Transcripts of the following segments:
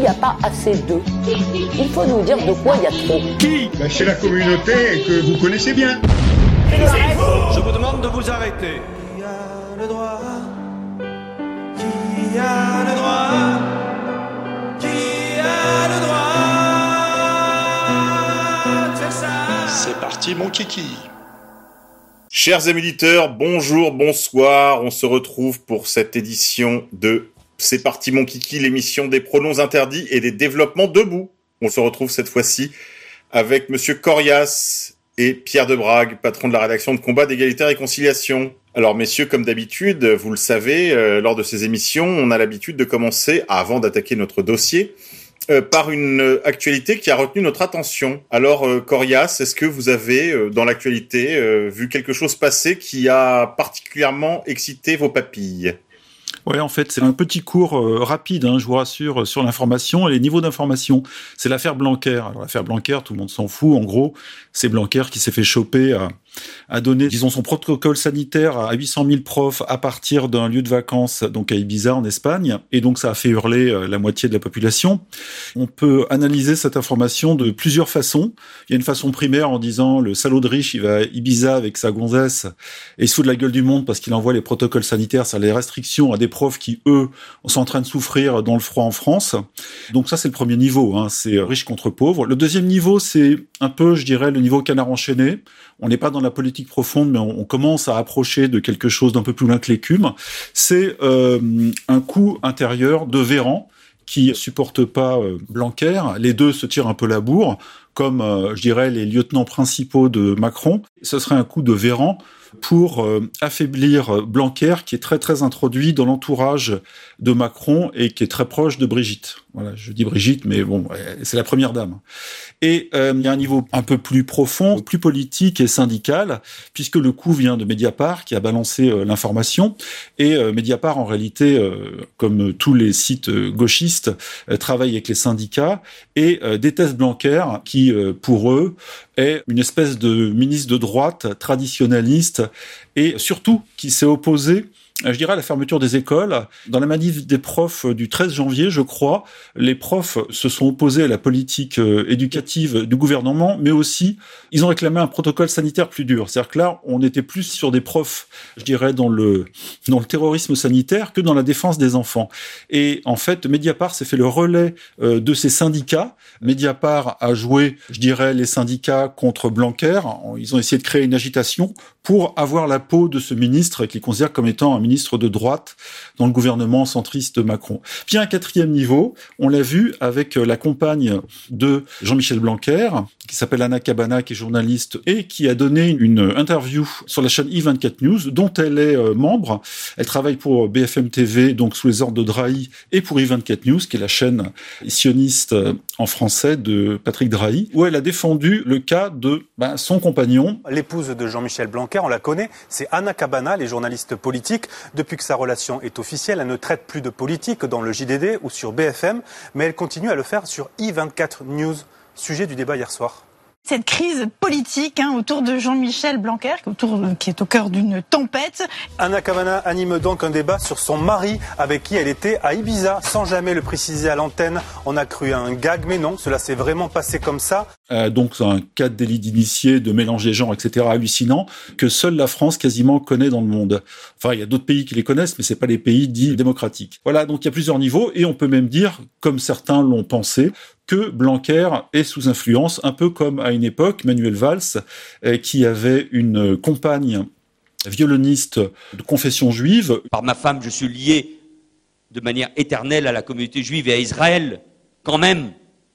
S'il n'y a pas assez d'eux, il faut nous dire de quoi il y a trop. Qui? Ben, C'est la communauté que vous connaissez bien. Je vous demande de vous arrêter. Qui a le droit? Qui a le droit? Qui a le droit de faire ça? C'est parti mon kiki Chers amis auditeurs, bonjour, bonsoir. On se retrouve pour cette édition de C'est parti mon kiki, l'émission des pronoms interdits et des développements debout. On se retrouve cette fois-ci avec Monsieur Corias et Pierre de Brague, patron de la rédaction de Combat d'égalité et réconciliation. Alors messieurs, comme d'habitude, vous le savez, euh, lors de ces émissions, on a l'habitude de commencer, avant d'attaquer notre dossier, euh, par une euh, actualité qui a retenu notre attention. Alors, Corias, est-ce que vous avez, dans l'actualité, vu quelque chose passer qui a particulièrement excité vos papilles? Ouais, en fait, c'est un petit cours euh, rapide, hein, je vous rassure, sur l'information et les niveaux d'information. C'est l'affaire Blanquer. Alors, l'affaire Blanquer, tout le monde s'en fout. En gros, c'est Blanquer qui s'est fait choper à, à donner, disons, son protocole sanitaire à 800 000 profs à partir d'un lieu de vacances, donc à Ibiza, en Espagne. Et donc, ça a fait hurler euh, la moitié de la population. On peut analyser cette information de plusieurs façons. Il y a une façon primaire en disant le salaud de riche, il va à Ibiza avec sa gonzesse et il se fout de la gueule du monde parce qu'il envoie les protocoles sanitaires, c'est les restrictions à des profs qui, eux, sont en train de souffrir dans le froid en France. Donc ça, c'est le premier niveau, hein, c'est riche contre pauvre. Le deuxième niveau, c'est un peu, je dirais, le niveau canard enchaîné. On n'est pas dans la politique profonde, mais on, on commence à approcher de quelque chose d'un peu plus loin que l'écume. C'est euh, un coup intérieur de Véran qui supporte pas euh, Blanquer. Les deux se tirent un peu la bourre, comme, euh, je dirais, les lieutenants principaux de Macron. Ce serait un coup de Véran pour euh, affaiblir euh, Blanquer, qui est très très introduit dans l'entourage de Macron et qui est très proche de Brigitte. Voilà, je dis Brigitte, mais bon, euh, c'est la première dame. Et euh, il y a un niveau un peu plus profond, plus politique et syndical, puisque le coup vient de Mediapart, qui a balancé euh, l'information. Et Mediapart, en réalité, comme tous les sites gauchistes, travaille avec les syndicats et déteste Blanquer, qui, pour eux, est une espèce de ministre de droite traditionnaliste et surtout qui s'est opposé je dirais à la fermeture des écoles. Dans la manif des profs du 13 janvier, je crois, les profs se sont opposés à la politique euh, éducative du gouvernement, mais aussi ils ont réclamé un protocole sanitaire plus dur. C'est-à-dire que là, on était plus sur des profs, je dirais, dans le dans le terrorisme sanitaire que dans la défense des enfants. Et en fait, Mediapart s'est fait le relais euh, de ces syndicats. Mediapart a joué, je dirais, les syndicats contre Blanquer. Ils ont essayé de créer une agitation pour avoir la peau de ce ministre qu'ils considèrent comme étant un ministre de droite dans le gouvernement centriste de Macron. Puis un quatrième niveau, on l'a vu avec euh, la compagne de Jean-Michel Blanquer, qui s'appelle Anna Cabana, qui est journaliste et qui a donné une interview sur la chaîne i24 News, dont elle est euh, membre. Elle travaille pour BFM TV, donc sous les ordres de Drahi, et pour i24 News, qui est la chaîne sioniste euh, en français de Patrick Drahi, où elle a défendu le cas de ben, son compagnon, L'épouse de Jean-Michel Blanquer, on la connaît, c'est Anna Cabana, les journalistes politiques. Depuis que sa relation est officielle, elle ne traite plus de politique dans le JDD ou sur BFM, mais elle continue à le faire sur i24 News, sujet du débat hier soir. Cette crise politique hein, autour de Jean-Michel Blanquer, autour, qui est au cœur d'une tempête. Anna Cabana anime donc un débat sur son mari avec qui elle était à Ibiza, sans jamais le préciser à l'antenne. On a cru à un gag, mais non, cela s'est vraiment passé comme ça. Euh, donc un cas de délit d'initié, de mélange des genres, etc. hallucinant que seule la France quasiment connaît dans le monde. Enfin, il y a d'autres pays qui les connaissent, mais c'est pas les pays dits démocratiques. Voilà, donc il y a plusieurs niveaux et on peut même dire, comme certains l'ont pensé, que Blanquer est sous influence, un peu comme à une époque Manuel Valls, euh, qui avait une compagne violoniste de confession juive. Par ma femme, je suis lié de manière éternelle à la communauté juive et à Israël, quand même.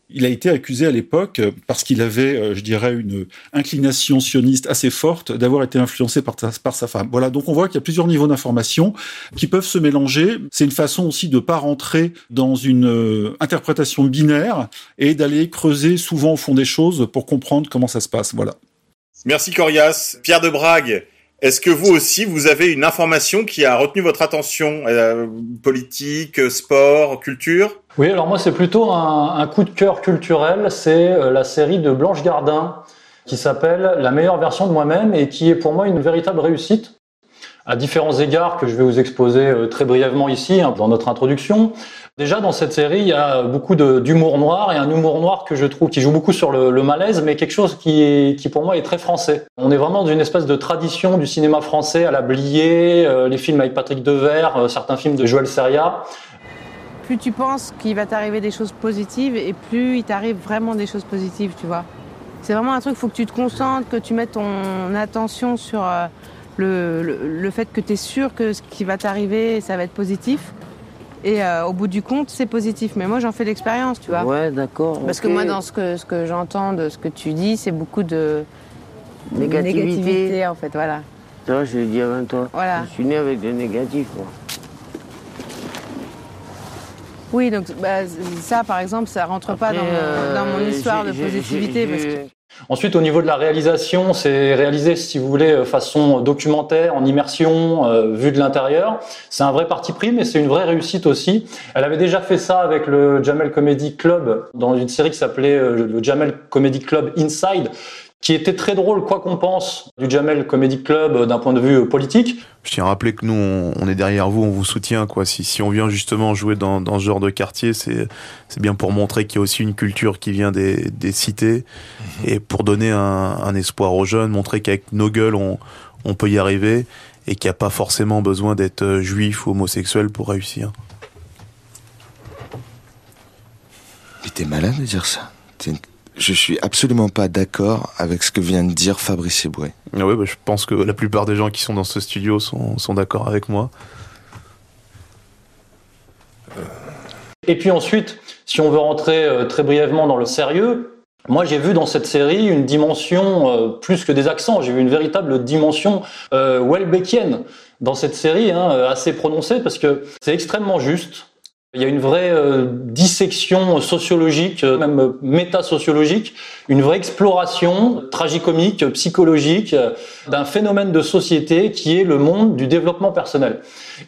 Il a été accusé à l'époque, euh, parce qu'il avait, euh, je dirais, une inclination sioniste assez forte, d'avoir été influencé par, sa femme. Voilà, donc on voit qu'il y a plusieurs niveaux d'information qui peuvent se mélanger. C'est une façon aussi de pas rentrer dans une euh, interprétation binaire et d'aller creuser souvent au fond des choses pour comprendre comment ça se passe. Voilà. Merci Corias. Pierre de Brague, est-ce que vous aussi, vous avez une information qui a retenu votre attention euh, Politique, sport, culture? Oui, alors moi c'est plutôt un, coup de cœur culturel. C'est euh, la série de Blanche Gardin qui s'appelle La meilleure version de moi-même et qui est pour moi une véritable réussite à différents égards que je vais vous exposer euh, très brièvement ici hein, dans notre introduction. Déjà dans cette série, il y a beaucoup d'humour noir et un humour noir que je trouve qui joue beaucoup sur le, malaise, mais quelque chose qui, qui pour moi est très français. On est vraiment dans une espèce de tradition du cinéma français à la Blier, euh, les films avec Patrick Devers, euh, certains films de Joël Seria. Plus tu penses qu'il va t'arriver des choses positives et plus il t'arrive vraiment des choses positives, tu vois. C'est vraiment un truc, il faut que tu te concentres, que tu mettes ton attention sur euh, le, le, le, fait que tu es sûr que ce qui va t'arriver, ça va être positif. Et euh, au bout du compte, c'est positif. Mais moi, j'en fais l'expérience, tu vois. Ouais, d'accord. Parce okay. que moi, dans ce que, ce que j'entends de ce que tu dis, c'est beaucoup de négativité. négativité, en fait, voilà. Tu vois, je le dis avant toi. Voilà. Je suis né avec des négatifs, moi. Oui, donc bah, ça, par exemple, ça rentre Après, pas dans, euh, dans, mon histoire de positivité. Parce que... Ensuite, au niveau de la réalisation, c'est réalisé, si vous voulez, façon documentaire, en immersion, euh, vue de l'intérieur. C'est un vrai parti pris, mais c'est une vraie réussite aussi. Elle avait déjà fait ça avec le Jamel Comedy Club dans une série qui s'appelait euh, le Jamel Comedy Club Inside, qui était très drôle, quoi qu'on pense, du Jamel Comedy Club d'un point de vue politique. Je tiens à rappeler que nous, on, est derrière vous, on vous soutient. Quoi. Si, si on vient justement jouer dans, dans ce genre de quartier, c'est, c'est bien pour montrer qu'il y a aussi une culture qui vient des, des cités mmh. et pour donner un, un, espoir aux jeunes, montrer qu'avec nos gueules, on, on peut y arriver et qu'il n'y a pas forcément besoin d'être juif ou homosexuel pour réussir. Mais t'es malade de dire ça je suis absolument pas d'accord avec ce que vient de dire Fabrice Eboué. Ah oui, bah, je pense que la plupart des gens qui sont dans ce studio sont, sont d'accord avec moi. Et puis ensuite, si on veut rentrer euh, très brièvement dans le sérieux, moi j'ai vu dans cette série une dimension euh, plus que des accents, j'ai vu une véritable dimension euh, Welbeckienne dans cette série, hein, assez prononcée, parce que c'est extrêmement juste, il y a une vraie euh, dissection sociologique, euh, même métasociologique, une vraie exploration tragicomique, psychologique euh, d'un phénomène de société qui est le monde du développement personnel.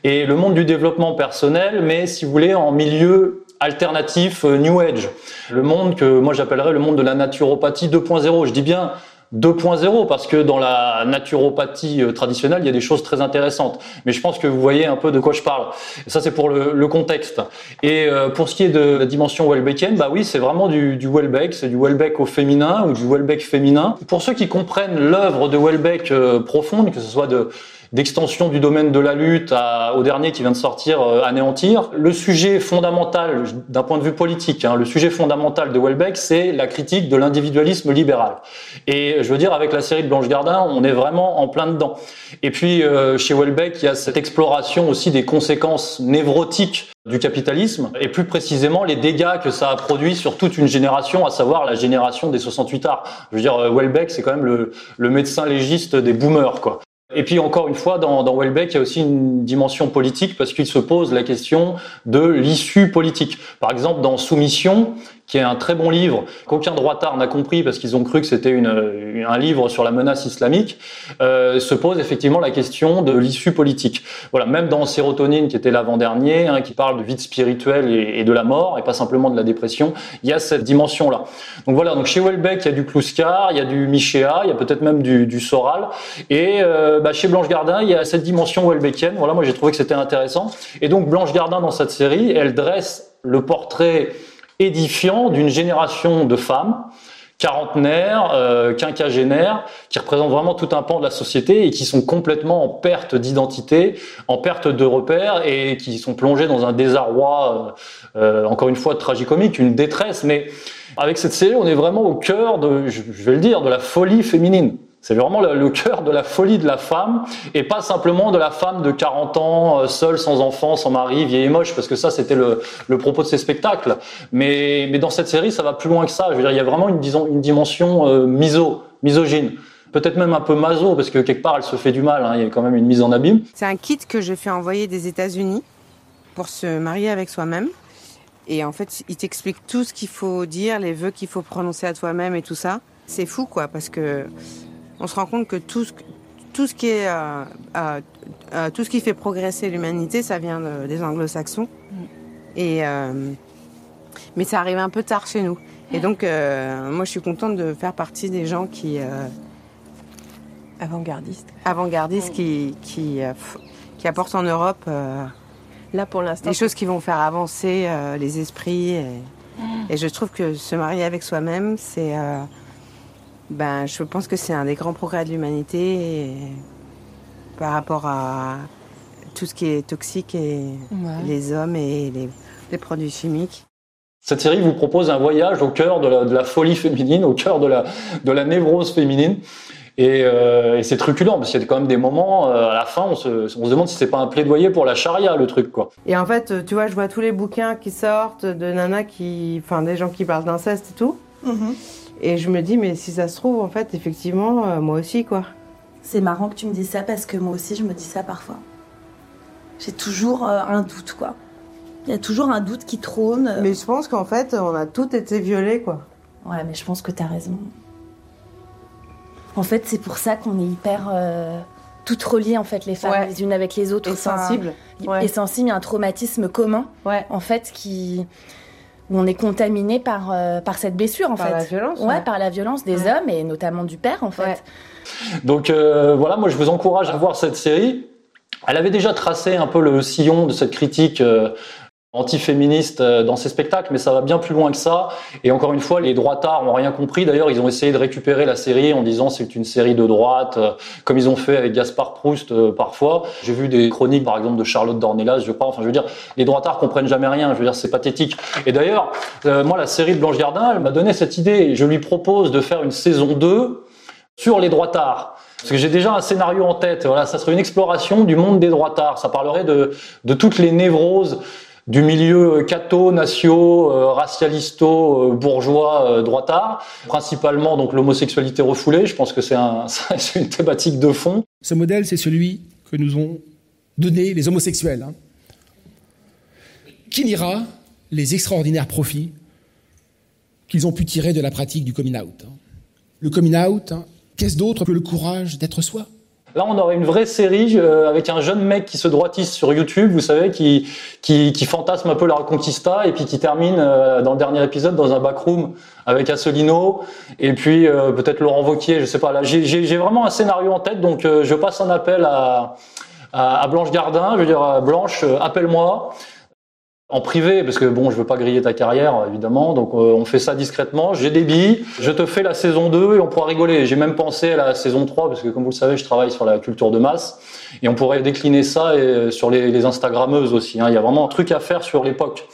Et le monde du développement personnel, mais si vous voulez, en milieu alternatif New Age. Le monde que moi j'appellerais le monde de la naturopathie 2.0. Je dis bien 2.0 parce que dans la naturopathie euh, traditionnelle, il y a des choses très intéressantes. Mais je pense que vous voyez un peu de quoi je parle. Ça, c'est pour le, le, contexte. Et euh, pour ce qui est de la dimension Welbeckienne, bah oui, c'est vraiment du, du Welbeck, c'est du Welbeck au féminin ou du Welbeck féminin. Pour ceux qui comprennent l'œuvre de Welbeck euh, profonde, que ce soit de d'extension du domaine de la lutte à, au dernier qui vient de sortir, euh, Anéantir. Le sujet fondamental, d'un point de vue politique, hein, le sujet fondamental de Welbeck, c'est la critique de l'individualisme libéral. Et je veux dire, avec la série de Blanche Gardin, on est vraiment en plein dedans. Et puis, euh, chez Welbeck, il y a cette exploration aussi des conséquences névrotiques du capitalisme, et plus précisément les dégâts que ça a produit sur toute une génération, à savoir la génération des 68 arts. Je veux dire, euh, Welbeck, c'est quand même le, le médecin légiste des boomers, quoi. Et puis encore une fois, dans, dans Welbeck, il y a aussi une dimension politique parce qu'il se pose la question de l'issue politique. Par exemple, dans Soumission, qui est un très bon livre qu'aucun droitard n'a compris parce qu'ils ont cru que c'était une, un livre sur la menace islamique, euh, se pose effectivement la question de l'issue politique. Voilà, même dans Sérotonine, qui était l'avant-dernier, hein, qui parle de vide spirituel et, de la mort, et pas simplement de la dépression, il y a cette dimension-là. Donc voilà, donc chez Welbeck, il y a du Kluskar, il y a du Michéa, il y a peut-être même du, du, Soral, et euh, bah, chez Blanche Gardin, il y a cette dimension Welbeckienne. Voilà, moi j'ai trouvé que c'était intéressant. Et donc Blanche Gardin, dans cette série, elle dresse le portrait édifiant d'une génération de femmes quarantenaires, euh, quinquagénaires, qui représentent vraiment tout un pan de la société et qui sont complètement en perte d'identité, en perte de repères et qui sont plongés dans un désarroi, euh, euh, encore une fois, tragicomique, une détresse. Mais avec cette série, on est vraiment au cœur de, je vais le dire, de la folie féminine. C'est vraiment le, cœur de la folie de la femme et pas simplement de la femme de 40 ans, euh, seule, sans enfant, sans mari, vieille et moche, parce que ça c'était le, propos de ces spectacles. Mais, dans cette série, ça va plus loin que ça. Je veux dire, il y a vraiment une, disons, une dimension euh, miso, misogyne. Peut-être même un peu maso, parce que quelque part elle se fait du mal, hein. il y a quand même une mise en abîme. C'est un kit que je fais envoyer des États-Unis pour se marier avec soi-même. Et en fait, il t'explique tout ce qu'il faut dire, les vœux qu'il faut prononcer à toi-même et tout ça. C'est fou, quoi, parce que on se rend compte que tout ce, tout ce qui est, euh, euh, euh, tout ce qui fait progresser l'humanité, ça vient de- des Anglo-Saxons. Et euh, mais ça arrive un peu tard chez nous. Et donc, moi, je suis contente de faire partie des gens qui avant-gardistes, avant-gardistes qui qui qui apportent en Europe Là, pour l'instant, des choses qui vont faire avancer euh, les esprits. Et, et je trouve que se marier avec soi-même, c'est, euh, ben, je pense que c'est un des grands progrès de l'humanité par rapport à tout ce qui est toxique et Ouais. les hommes et les, les produits chimiques. Cette série vous propose un voyage au cœur de la, de la folie féminine, au cœur de la, de la névrose féminine. Et, euh, et c'est truculent, parce qu'il y a quand même des moments, euh, à la fin, on se, on se demande si c'est pas un plaidoyer pour la charia, le truc, quoi. Et en fait, tu vois, je vois tous les bouquins qui sortent de nanas qui, enfin, des gens qui parlent d'inceste et tout. Et je me dis, mais si ça se trouve, en fait, effectivement, euh, moi aussi, quoi. C'est marrant que tu me dises ça parce que moi aussi je me dis ça parfois. J'ai toujours euh, un doute quoi. Il y a toujours un doute qui trône. Mais je pense qu'en fait, on a toutes été violées, quoi. Ouais, mais je pense que t'as raison. En fait, c'est pour ça qu'on est hyper euh, toutes reliées en fait les femmes Ouais. les unes avec les autres. Et sensibles. Ouais. Et sensibles, il y a un traumatisme commun en fait qui où on est contaminé par euh, par cette blessure en Par fait. la violence, Ouais, ouais. par la violence des Ouais. hommes et notamment du père en fait. Donc euh, voilà, moi je vous encourage à voir cette série. Elle avait déjà tracé un peu le sillon de cette critique euh, antiféministe euh, dans ses spectacles, mais ça va bien plus loin que ça. Et encore une fois, les droitards n'ont rien compris. D'ailleurs, ils ont essayé de récupérer la série en disant c'est une série de droite, euh, comme ils ont fait avec Gaspard Proust euh, parfois. J'ai vu des chroniques, par exemple, de Charlotte Dornelas, je crois. Enfin, je veux dire, les droitards comprennent jamais rien. Je veux dire, c'est pathétique. Et d'ailleurs, moi, la série de Blanche Gardin, elle m'a donné cette idée. Je lui propose de faire une saison 2 sur les droitards. Parce que j'ai déjà un scénario en tête. Voilà, ça serait une exploration du monde des droitards. Ça parlerait de toutes les névroses du milieu catho, natio, euh, racialisto, euh, bourgeois, euh, droitard. Principalement donc l'homosexualité refoulée. Je pense que c'est un, c'est une thématique de fond. Ce modèle, c'est celui que nous ont donné les homosexuels, hein, qui niera les extraordinaires profits qu'ils ont pu tirer de la pratique du coming out. hein. Le coming out, hein, qu'est-ce d'autre que le courage d'être soi? Là, on aurait une vraie série euh, avec un jeune mec qui se droitisse sur YouTube, vous savez, qui, qui, fantasme un peu la Reconquista et puis qui termine euh, dans le dernier épisode dans un backroom avec Asselineau et puis euh, peut-être Laurent Vauquier, je sais pas. Là, j'ai- vraiment un scénario en tête, donc je passe un appel à, à, Blanche Gardin. Je veux dire, Blanche, appelle-moi en privé, parce que bon, je veux pas griller ta carrière, évidemment, donc euh, on fait ça discrètement. J'ai des billes, je te fais la saison 2 et on pourra rigoler. J'ai même pensé à la saison 3, parce que comme vous le savez, je travaille sur la culture de masse, et on pourrait décliner ça et, sur les, les Instagrammeuses aussi. hein. Il y a vraiment un truc à faire sur l'époque.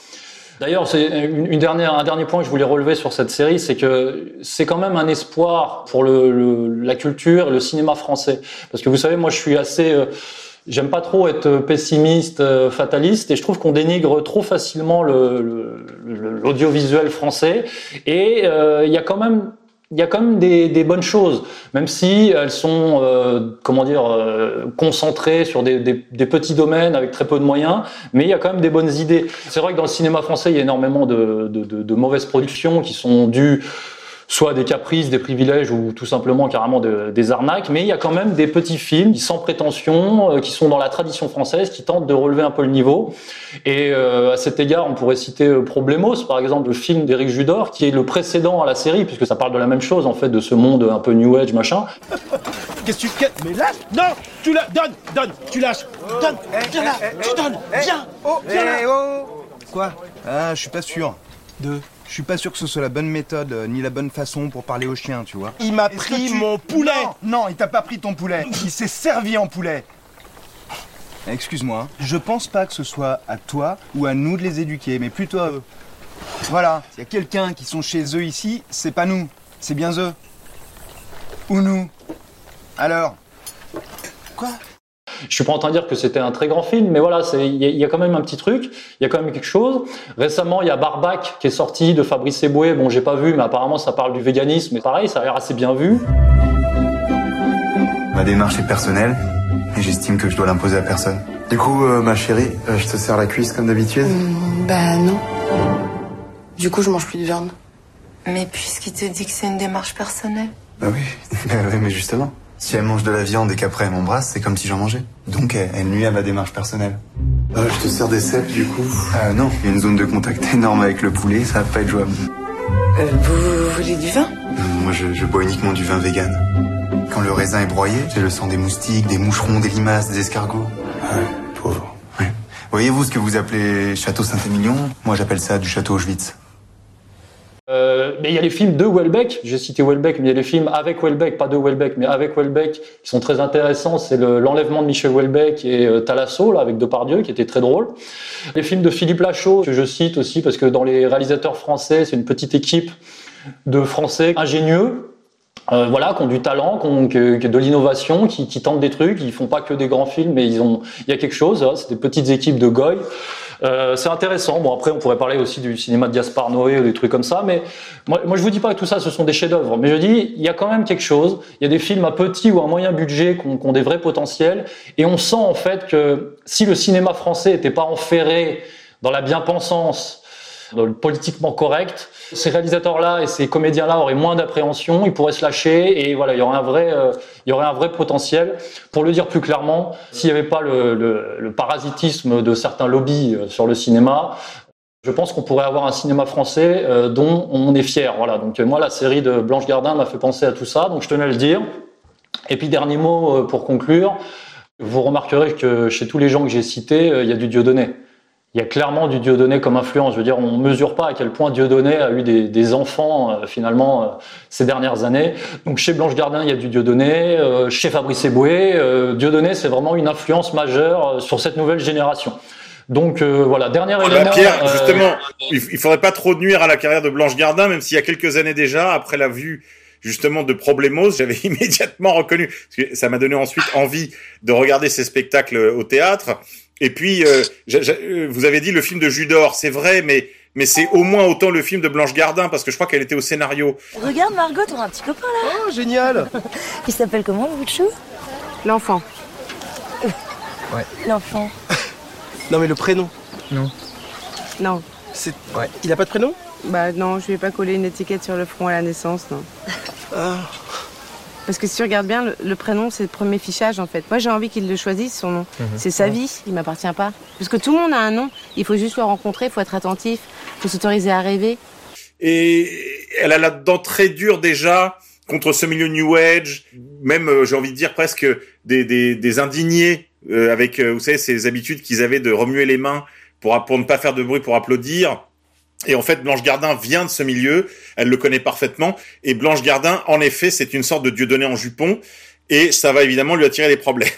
D'ailleurs, c'est une dernière, un dernier point que je voulais relever sur cette série, c'est que c'est quand même un espoir pour le, le- la culture et le cinéma français. Parce que vous savez, moi, je suis assez, euh, j'aime pas trop être pessimiste, euh, fataliste, et je trouve qu'on dénigre trop facilement le- le- le- l'audiovisuel français. Et euh, il y a quand même il y a quand même des, bonnes choses, même si elles sont, euh, comment dire, euh, concentrées sur des, petits domaines avec très peu de moyens, mais il y a quand même des bonnes idées. C'est vrai que dans le cinéma français, il y a énormément de mauvaises productions qui sont dues soit des caprices, des privilèges ou tout simplement carrément de- des arnaques, mais il y a quand même des petits films sans prétention, euh, qui sont dans la tradition française, qui tentent de relever un peu le niveau. Et euh, à cet égard, on pourrait citer euh, Problemos, par exemple, le film d'Éric Judor, qui est le précédent à la série, puisque ça parle de la même chose, en fait, de ce monde un peu New Age, machin. Qu'est-ce que tu fais? Mais lâche! Non! Tu la donne Donne! Tu lâches! Donne! Viens là Tu donnes! Viens! Viens là! Eh oh Quoi? Ah, je suis pas sûr. De Je suis pas sûr que ce soit la bonne méthode, euh, ni la bonne façon pour parler au chien, tu vois. Il m'a Est-ce pris que tu- mon poulet Non, non, il t'a pas pris ton poulet. Il s'est servi en poulet. Excuse-moi, je pense pas que ce soit à toi ou à nous de les éduquer, mais plutôt à eux. Voilà, s'il y a quelqu'un qui sont chez eux ici, c'est pas nous, c'est bien eux. Ou nous. Alors Quoi? Je suis pas en train de dire que c'était un très grand film, mais voilà, il y, a- il y a quand même un petit truc, il y a quand même quelque chose. Récemment, il y a Barbac qui est sorti de Fabrice Eboué. Bon, j'ai pas vu, mais apparemment ça parle du véganisme. Mais pareil, ça a l'air assez bien vu. Ma démarche est personnelle et j'estime que je dois l'imposer à personne. Du coup, euh, ma chérie, euh, je te serre la cuisse comme d'habitude? Bah non. Du coup, je mange plus de viande. Mais puisqu'il te dit que c'est une démarche personnelle. Bah oui, Bah mais justement. Si elle mange de la viande et qu'après elle m'embrasse, c'est comme si j'en mangeais. Donc elle, elle nuit à ma démarche personnelle. Euh, je te sers des cèpes du coup Euh, non, il y a une zone de contact énorme avec le poulet, ça va pas être jouable. Euh, vous, vous voulez du vin? Euh, moi, je, je bois uniquement du vin vegan. Quand le raisin est broyé, j'ai le sang des moustiques, des moucherons, des limaces, des escargots. Ah ouais, pauvre. Ouais. Voyez-vous ce que vous appelez château Saint-Émilion? Moi, j'appelle ça du château Auschwitz. Euh, mais il y a les films de Welbeck, j'ai cité Welbeck, mais il y a les films avec Welbeck, pas de Welbeck, mais avec Welbeck, qui sont très intéressants. C'est le- l'enlèvement de Michel Welbeck et euh, Thalasso, là, avec Depardieu, qui était très drôle. Les films de Philippe Lachaud, que je cite aussi, parce que dans les réalisateurs français, c'est une petite équipe de Français ingénieux, euh, voilà, qui ont du talent, qui ont de l'innovation, qui, qui tentent des trucs. Ils font pas que des grands films, mais ils ont, il y a quelque chose. hein, c'est des petites équipes de goy. Euh, c'est intéressant. Bon, après, on pourrait parler aussi du cinéma de Gaspard Noé ou des trucs comme ça. Mais moi, je vous dis pas que tout ça, ce sont des chefs-d'œuvre. Mais je dis, il y a quand même quelque chose. Il y a des films à petit ou à moyen budget qui ont, qui ont des vrais potentiels. Et on sent en fait que si le cinéma français n'était pas enferré dans la bien-pensance, le politiquement correct, ces réalisateurs-là et ces comédiens-là auraient moins d'appréhension, ils pourraient se lâcher et voilà, il y aurait un vrai, euh, il y aurait un vrai potentiel. Pour le dire plus clairement, s'il n'y avait pas le, parasitisme de certains lobbies euh, sur le cinéma, je pense qu'on pourrait avoir un cinéma français euh, dont on est fier. Voilà. Donc euh, moi, la série de Blanche Gardin m'a fait penser à tout ça, donc je tenais à le dire. Et puis dernier mot euh, pour conclure, vous remarquerez que chez tous les gens que j'ai cités, euh, il y a du Dieudonné. Il y a clairement du Dieudonné comme influence. Je veux dire, on ne mesure pas à quel point Dieudonné a eu des, des enfants euh, finalement euh, ces dernières années. Donc chez Blanche Gardin, il y a du Dieudonné. Euh, chez Fabrice Eboué, euh, Dieudonné, c'est vraiment une influence majeure euh, sur cette nouvelle génération. Donc euh, voilà, dernier Ah bah, élément. Pierre, euh, justement, il, il faudrait pas trop nuire à la carrière de Blanche Gardin, même s'il y a quelques années déjà, après la vue justement de Problemos, j'avais immédiatement reconnu, parce que ça m'a donné ensuite envie de regarder ces spectacles au théâtre. Et puis, euh, j'a- j'a- euh, vous avez dit le film de Judor, c'est vrai, mais mais c'est au moins autant le film de Blanche Gardin, parce que je crois qu'elle était au scénario. Regarde Margot, on a un petit copain là. Oh, génial Il s'appelle comment le bout de chou? L'enfant. Ouais. L'enfant. Non, mais le prénom. Non. Non. C'est. Ouais. Il a pas de prénom? Bah non, je vais pas coller une étiquette sur le front à la naissance, non. Ah. Parce que si tu regardes bien, le, le prénom, c'est le premier fichage en fait. Moi, j'ai envie qu'il le choisisse, son nom. Mhm. C'est sa vie, il m'appartient pas. Parce que tout le monde a un nom, il faut juste le rencontrer, il faut être attentif, il faut s'autoriser à rêver. Et elle a la dent très dure déjà contre ce milieu New Age, même euh, j'ai envie de dire presque des, des, des indignés euh, avec, euh, vous savez, ces habitudes qu'ils avaient de remuer les mains pour, pour ne pas faire de bruit pour applaudir. Et en fait, Blanche Gardin vient de ce milieu, elle le connaît parfaitement. Et Blanche Gardin, en effet, c'est une sorte de dieu donné en jupon, et ça va évidemment lui attirer des problèmes.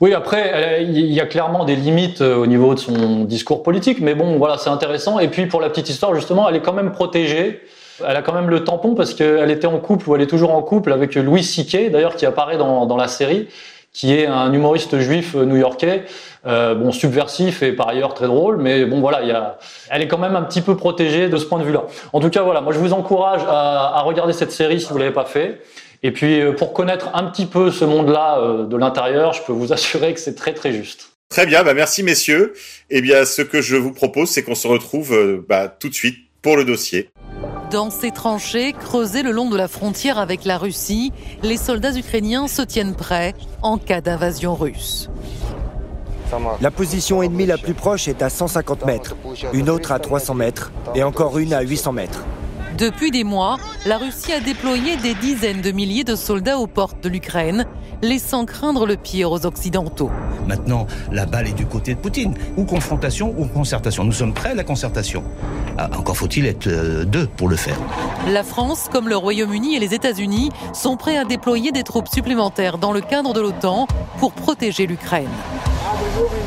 Oui, après, euh, il y a clairement des limites euh, au niveau de son discours politique, mais bon, voilà, c'est intéressant. Et puis, pour la petite histoire, justement, elle est quand même protégée. Elle a quand même le tampon parce qu'elle était en couple ou elle est toujours en couple avec Louis C.K., d'ailleurs, qui apparaît dans, dans la série, qui est un humoriste juif euh, new-yorkais, euh, bon, subversif et par ailleurs très drôle, mais bon, voilà, il y a, elle est quand même un petit peu protégée de ce point de vue-là. En tout cas, voilà, moi, je vous encourage à, regarder cette série si vous l'avez pas fait. Et puis, euh, pour connaître un petit peu ce monde-là de l'intérieur, je peux vous assurer que c'est très très juste. Très bien, bah merci messieurs. Eh bien, ce que je vous propose, c'est qu'on se retrouve bah, tout de suite pour le dossier. Dans ces tranchées creusées le long de la frontière avec la Russie, les soldats ukrainiens se tiennent prêts en cas d'invasion russe. La position ennemie la plus proche est à 150 mètres, une autre à 300 mètres et encore une à 800 mètres. Depuis des mois, la Russie a déployé des dizaines de milliers de soldats aux portes de l'Ukraine, laissant craindre le pire aux Occidentaux. Maintenant, la balle est du côté de Poutine. Ou confrontation ou concertation. Nous sommes prêts à la concertation. Ah, encore faut-il être euh, deux pour le faire. La France, comme le Royaume-Uni et les États-Unis, sont prêts à déployer des troupes supplémentaires dans le cadre de l'OTAN pour protéger l'Ukraine.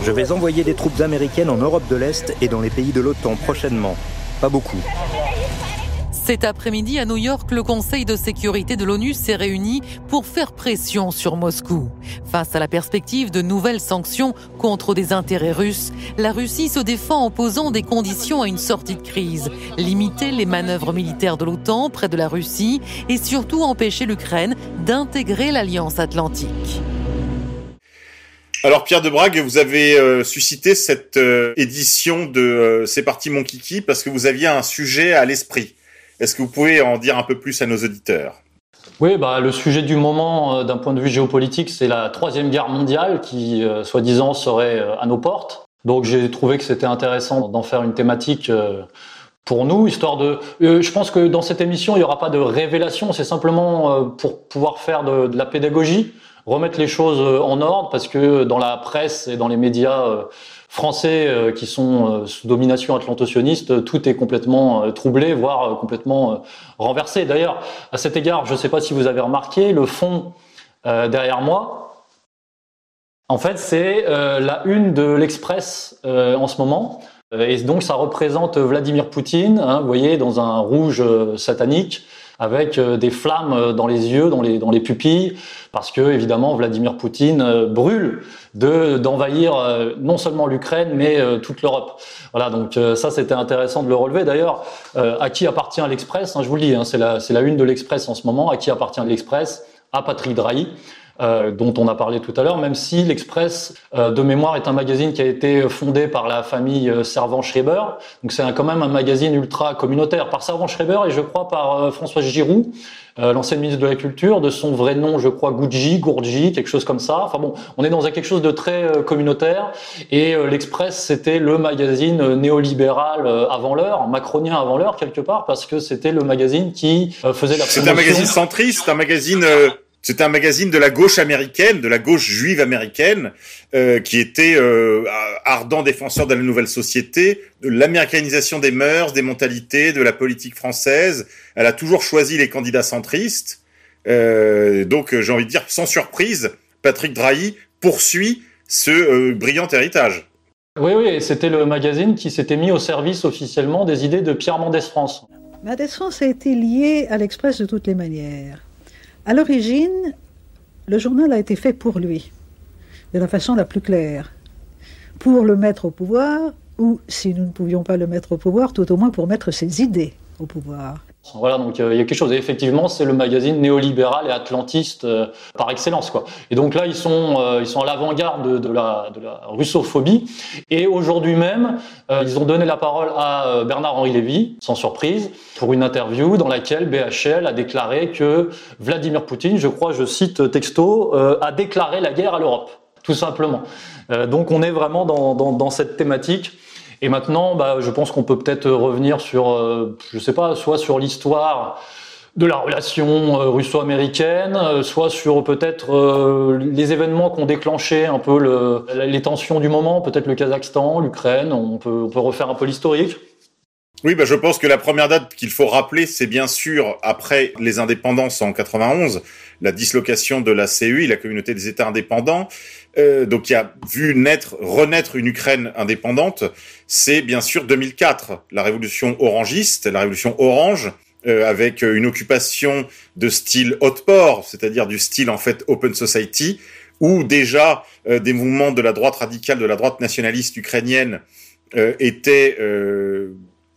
Je vais envoyer des troupes américaines en Europe de l'Est et dans les pays de l'OTAN prochainement. Pas beaucoup. Cet après-midi à New York, le Conseil de sécurité de l'ONU s'est réuni pour faire pression sur Moscou. Face à la perspective de nouvelles sanctions contre des intérêts russes, la Russie se défend en posant des conditions à une sortie de crise. Limiter les manœuvres militaires de l'OTAN près de la Russie et surtout empêcher l'Ukraine d'intégrer l'Alliance atlantique. Alors Pierre de Brague, vous avez euh, suscité cette euh, édition de euh, C'est parti mon kiki parce que vous aviez un sujet à l'esprit. Est-ce que vous pouvez en dire un peu plus à nos auditeurs? Oui, bah, le sujet du moment euh, d'un point de vue géopolitique, c'est la troisième guerre mondiale qui, euh, soi-disant, serait euh, à nos portes. Donc j'ai trouvé que c'était intéressant d'en faire une thématique pour nous, histoire de... je pense que dans cette émission, il n'y aura pas de révélation, c'est simplement pour pouvoir faire de, la pédagogie, remettre les choses en ordre, parce que dans la presse et dans les médias français euh, qui sont euh, sous domination atlantocioniste, euh, tout est complètement troublé, voire complètement renversé. D'ailleurs, à cet égard, je ne sais pas si vous avez remarqué, le fond derrière moi, en fait, c'est la une de l'Express en ce moment. Et donc, ça représente Vladimir Poutine, hein, vous voyez, dans un rouge satanique, avec euh, des flammes euh, dans les yeux, dans les, pupilles, parce que, évidemment, Vladimir Poutine euh, brûle de d'envahir non seulement l'Ukraine, mais toute l'Europe. Voilà, donc ça, c'était intéressant de le relever. D'ailleurs, à qui appartient l'Express? Hein, Je vous le dis, hein, c'est la, c'est la une de l'Express en ce moment. À qui appartient l'Express? À Patrick Drahi euh, dont on a parlé tout à l'heure, même si l'Express euh, de mémoire est un magazine qui a été fondé par la famille euh, Servan-Schreiber. Donc c'est quand même un magazine ultra communautaire par Servan-Schreiber et je crois par euh, Françoise Giroud, euh, l'ancienne ministre de la Culture, de son vrai nom, je crois, Gucci, Gourji, quelque chose comme ça. Enfin bon, on est dans quelque chose de très euh, communautaire et euh, l'Express c'était le magazine euh, néolibéral euh, avant l'heure, macronien avant l'heure quelque part, parce que c'était le magazine qui euh, faisait la C'est un magazine centriste, un magazine... c'est un magazine de la gauche américaine, de la gauche juive américaine, euh, qui était euh, ardent défenseur de la nouvelle société, de l'américanisation des mœurs, des mentalités, de la politique française. Elle a toujours choisi les candidats centristes. Euh, donc, j'ai envie de dire, sans surprise, Patrick Drahi poursuit ce euh, brillant héritage. Oui, oui, c'était le magazine qui s'était mis au service officiellement des idées de Pierre Mendès France. Mendès France a été lié à l'Express de toutes les manières. À l'origine, le journal a été fait pour lui, de la façon la plus claire, pour le mettre au pouvoir, ou si nous ne pouvions pas le mettre au pouvoir, tout au moins pour mettre ses idées au pouvoir. Voilà, donc euh, il y a quelque chose. Et effectivement, c'est le magazine néolibéral et atlantiste euh, par excellence, quoi. Et donc là, ils sont, euh, ils sont à l'avant-garde de, de la, de la russophobie. Et aujourd'hui même, euh, ils ont donné la parole à euh, Bernard-Henri Lévy, sans surprise, pour une interview dans laquelle BHL a déclaré que Vladimir Poutine, je crois, je cite texto, a déclaré la guerre à l'Europe, tout simplement. Donc on est vraiment dans, dans, dans cette thématique. Et maintenant, bah, je pense qu'on peut peut-être revenir sur, euh, je sais pas, soit sur l'histoire de la relation euh, russo-américaine, euh, soit sur peut-être euh, les événements qui ont déclenché un peu le, les tensions du moment, peut-être le Kazakhstan, l'Ukraine. On peut, on peut refaire un peu l'historique. Oui, bah, je pense que la première date qu'il faut rappeler, c'est bien sûr après les indépendances en 91, la dislocation de la CEI, la communauté des États indépendants, euh, donc qui a vu naître, renaître une Ukraine indépendante. C'est bien sûr 2004, la révolution orangiste, la révolution orange, euh, avec euh, une occupation de style haute port, c'est-à-dire du style en fait open society, où déjà euh, des mouvements de la droite radicale, de la droite nationaliste ukrainienne euh, étaient euh,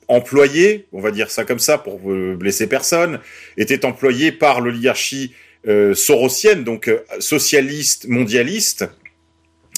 employés, on va dire ça comme ça pour blesser personne, étaient employés par l'oligarchie euh, sorosienne, donc euh, socialiste, mondialiste,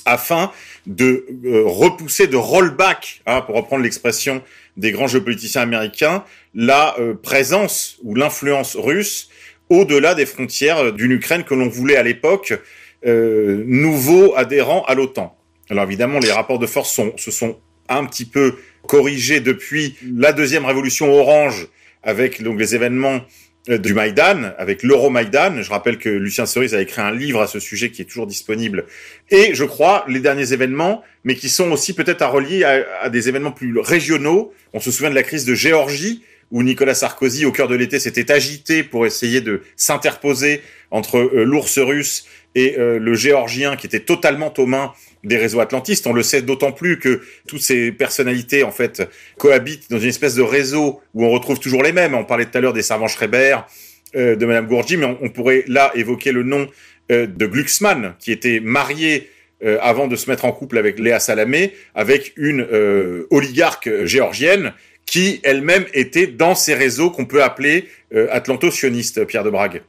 afin de euh, repousser, de rollback, hein, pour reprendre l'expression des grands géopoliticiens américains, la euh, présence ou l'influence russe au-delà des frontières euh, d'une Ukraine que l'on voulait à l'époque euh, nouveau adhérent à l'OTAN. Alors évidemment, les rapports de force se sont un petit peu corrigés depuis la deuxième révolution orange avec donc les événements du Maïdan, avec l'Euromaïdan. Je rappelle que Lucien Cerise a écrit un livre à ce sujet qui est toujours disponible. Et je crois les derniers événements, mais qui sont aussi peut-être à relier à, à des événements plus régionaux. On se souvient de la crise de Géorgie, où Nicolas Sarkozy, au cœur de l'été, s'était agité pour essayer de s'interposer entre euh, l'ours russe et euh, le géorgien qui était totalement aux mains des réseaux atlantistes. On le sait d'autant plus que toutes ces personnalités en fait cohabitent dans une espèce de réseau où on retrouve toujours les mêmes. On parlait tout à l'heure des servants Schreiber, euh, de Madame Gourgi, mais on, pourrait là évoquer le nom euh, de Glucksmann qui était marié avant de se mettre en couple avec Léa Salamé, avec une oligarque géorgienne qui elle-même était dans ces réseaux qu'on peut appeler atlanto-sionistes, Pierre de Brague.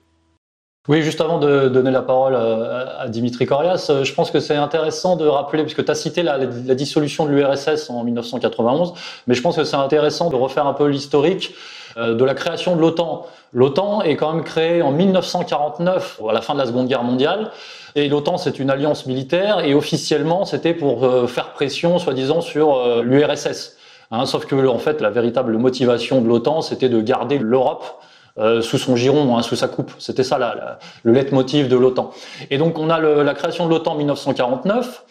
Oui, juste avant de donner la parole à, Dimitri Corias, je pense que c'est intéressant de rappeler, puisque tu as cité la, dissolution de l'URSS en 1991, mais je pense que c'est intéressant de refaire un peu l'historique de la création de l'OTAN. L'OTAN est quand même créée en 1949, à la fin de la Seconde Guerre mondiale, et l'OTAN, c'est une alliance militaire, et officiellement, c'était pour euh, faire pression, soi-disant, sur euh, l'URSS. Hein, sauf que, en fait, la véritable motivation de l'OTAN, c'était de garder l'Europe euh, sous son giron, hein, sous sa coupe. C'était ça la, la, le leitmotiv de l'OTAN. Et donc, on a le, la création de l'OTAN en 1949.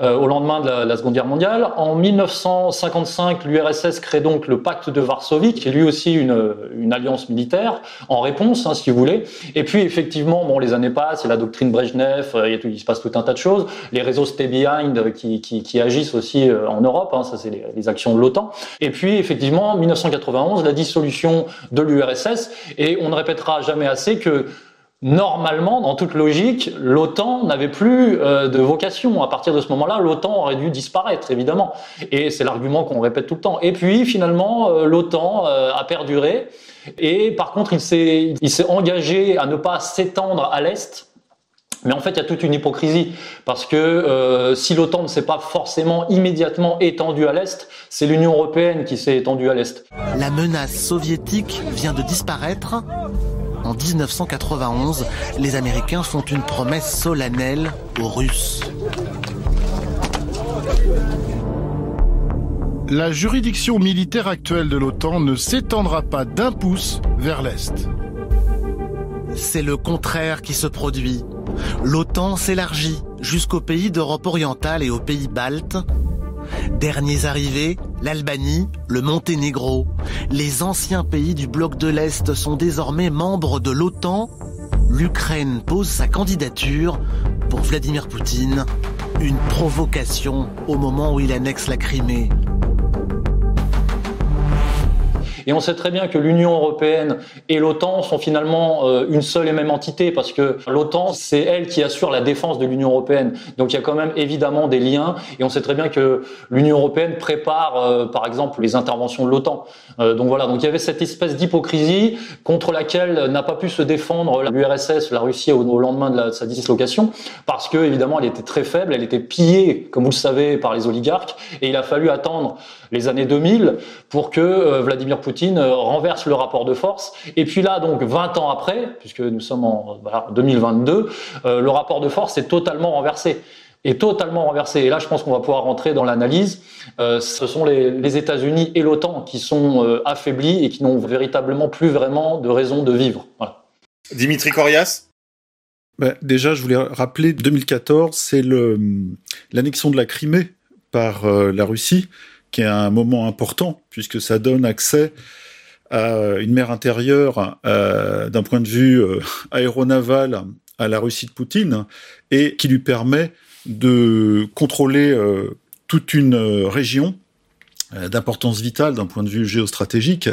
Euh, au lendemain de la, la, Seconde Guerre mondiale. En 1955, l'URSS crée donc le pacte de Varsovie, qui est lui aussi une, une alliance militaire, en réponse, hein, si vous voulez. Et puis, effectivement, bon, les années passent, a la doctrine Brezhnev, euh, il, tout, il se passe tout un tas de choses. Les réseaux Stay Behind euh, qui, qui, qui agissent aussi en Europe, hein, ça c'est les, les, actions de l'OTAN. Et puis, effectivement, en 1991, la dissolution de l'URSS, et on ne répétera jamais assez que normalement, dans toute logique, l'OTAN n'avait plus euh, de vocation. À partir de ce moment-là, l'OTAN aurait dû disparaître, évidemment. Et c'est l'argument qu'on répète tout le temps. Et puis, finalement, euh, l'OTAN euh, a perduré. Et par contre, il s'est, engagé à ne pas s'étendre à l'Est. Mais en fait, il y a toute une hypocrisie parce que si l'OTAN ne s'est pas forcément immédiatement étendue à l'est, c'est l'Union européenne qui s'est étendue à l'est. La menace soviétique vient de disparaître. En 1991, les Américains font une promesse solennelle aux Russes. La juridiction militaire actuelle de l'OTAN ne s'étendra pas d'un pouce vers l'Est. C'est le contraire qui se produit. L'OTAN s'élargit jusqu'aux pays d'Europe orientale et aux pays baltes. Derniers arrivés, l'Albanie, le Monténégro. Les anciens pays du bloc de l'Est sont désormais membres de l'OTAN. L'Ukraine pose sa candidature pour Vladimir Poutine. Une provocation au moment où il annexe la Crimée. Et on sait très bien que l'Union européenne et l'OTAN sont finalement euh, une seule et même entité parce que l'OTAN, c'est elle qui assure la défense de l'Union européenne. Donc il y a quand même évidemment des liens et on sait très bien que l'Union européenne prépare euh, par exemple les interventions de l'OTAN. Euh, donc voilà, donc il y avait cette espèce d'hypocrisie contre laquelle n'a pas pu se défendre l'URSS, la Russie au, lendemain de, de, sa dislocation parce que évidemment elle était très faible, elle était pillée comme vous le savez par les oligarques et il a fallu attendre les années 2000 pour que euh, Vladimir Poutine euh, renverse le rapport de force. Et puis là, donc 20 ans après, puisque nous sommes en voilà, 2022, euh, le rapport de force est totalement renversé est totalement renversé. Et là, je pense qu'on va pouvoir rentrer dans l'analyse. Euh, ce sont les, les États-Unis et l'OTAN qui sont euh, affaiblis et qui n'ont véritablement plus vraiment de raison de vivre. Voilà. Dimitri Corias? Ben, Déjà, je voulais rappeler 2014, c'est l'annexion de la Crimée par euh, la Russie qui est un moment important puisque ça donne accès à une mer intérieure euh, d'un point de vue euh, aéronaval à la Russie de Poutine et qui lui permet de contrôler euh, toute une région d'importance vitale d'un point de vue géostratégique.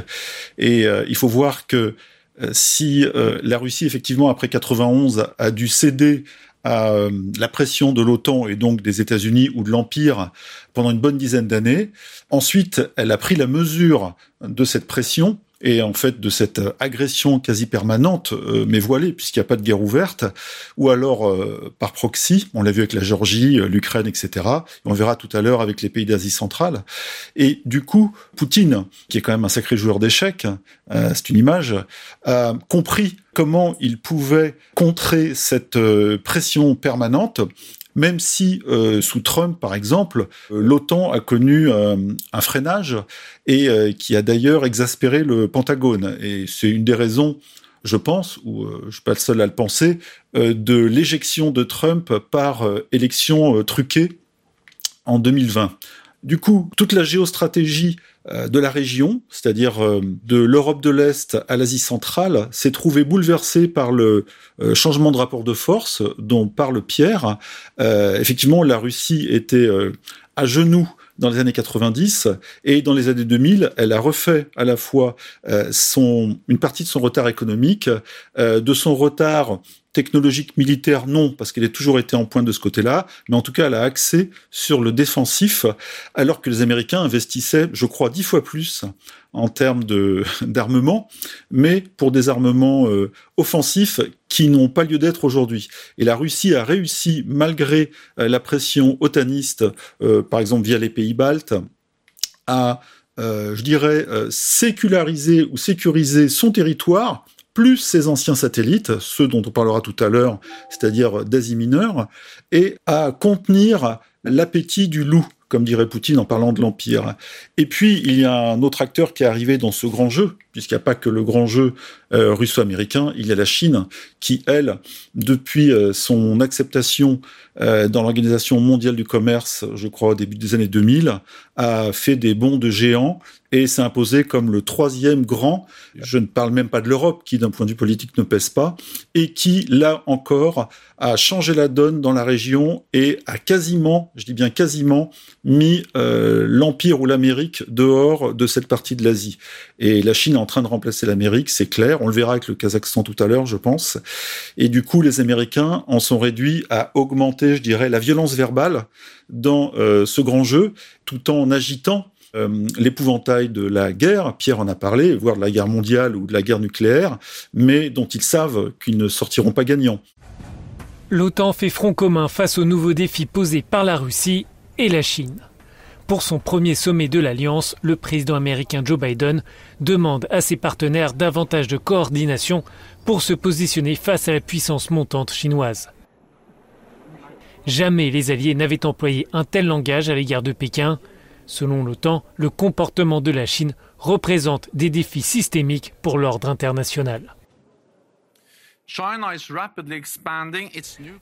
Et il faut voir que si la Russie, effectivement, après 91, a dû céder à euh, la pression de l'OTAN et donc des États-Unis ou de l'Empire pendant une bonne dizaine d'années. Ensuite, elle a pris la mesure de cette pression et en fait de cette agression quasi permanente, euh, mais voilée, puisqu'il n'y a pas de guerre ouverte, ou alors euh, par proxy, on l'a vu avec la Géorgie, euh, l'Ukraine, etc. Et on verra tout à l'heure avec les pays d'Asie centrale. Et du coup, Poutine, qui est quand même un sacré joueur d'échecs, euh, c'est une image, a compris comment il pouvait contrer cette pression permanente même si euh, sous Trump, par exemple, euh, l'OTAN a connu euh, un freinage et qui a d'ailleurs exaspéré le Pentagone. Et c'est une des raisons, je pense, ou je suis pas le seul à le penser, de l'éjection de Trump par élection truquée en 2020. Du coup, toute la géostratégie de la région, c'est-à-dire euh, de l'Europe de l'Est à l'Asie centrale, s'est trouvée bouleversée par le euh, changement de rapport de force dont parle Pierre. effectivement, la Russie était à genoux dans les années 90 et dans les années 2000, elle a refait à la fois son, une partie de son retard économique, de son retard technologique militaire, non, parce qu'elle a toujours été en pointe de ce côté-là, mais en tout cas, elle a axé sur le défensif, alors que les Américains investissaient, je crois, dix fois plus en termes d'armement, mais pour des armements euh, offensifs qui n'ont pas lieu d'être aujourd'hui. Et la Russie a réussi, malgré euh, la pression otaniste, euh, par exemple via les pays baltes, à je dirais, séculariser ou sécuriser son territoire plus ses anciens satellites, ceux dont on parlera tout à l'heure, c'est-à-dire d'Asie mineure, et à contenir l'appétit du loup, comme dirait Poutine en parlant de l'Empire. Et puis, il y a un autre acteur qui est arrivé dans ce grand jeu, puisqu'il n'y a pas que le grand jeu euh, russo-américain, il y a la Chine, qui, elle, depuis euh, son acceptation euh, dans l'Organisation mondiale du commerce, je crois au début des années 2000, a fait des bonds de géants et s'est imposé comme le troisième grand, je ne parle même pas de l'Europe, qui d'un point de vue politique ne pèse pas, et qui, là encore, a changé la donne dans la région et a quasiment, je dis bien quasiment, mis l'Empire ou l'Amérique dehors de cette partie de l'Asie. Et la Chine est en train de remplacer l'Amérique, c'est clair, on le verra avec le Kazakhstan tout à l'heure, je pense. Et du coup, les Américains en sont réduits à augmenter, je dirais, la violence verbale dans euh, ce grand jeu, tout en agitant euh, l'épouvantail de la guerre, Pierre en a parlé, voire de la guerre mondiale ou de la guerre nucléaire, mais dont ils savent qu'ils ne sortiront pas gagnants. L'OTAN fait front commun face aux nouveaux défis posés par la Russie et la Chine. Pour son premier sommet de l'Alliance, le président américain Joe Biden demande à ses partenaires davantage de coordination pour se positionner face à la puissance montante chinoise. Jamais les Alliés n'avaient employé un tel langage à l'égard de Pékin. Selon l'OTAN, le comportement de la Chine représente des défis systémiques pour l'ordre international.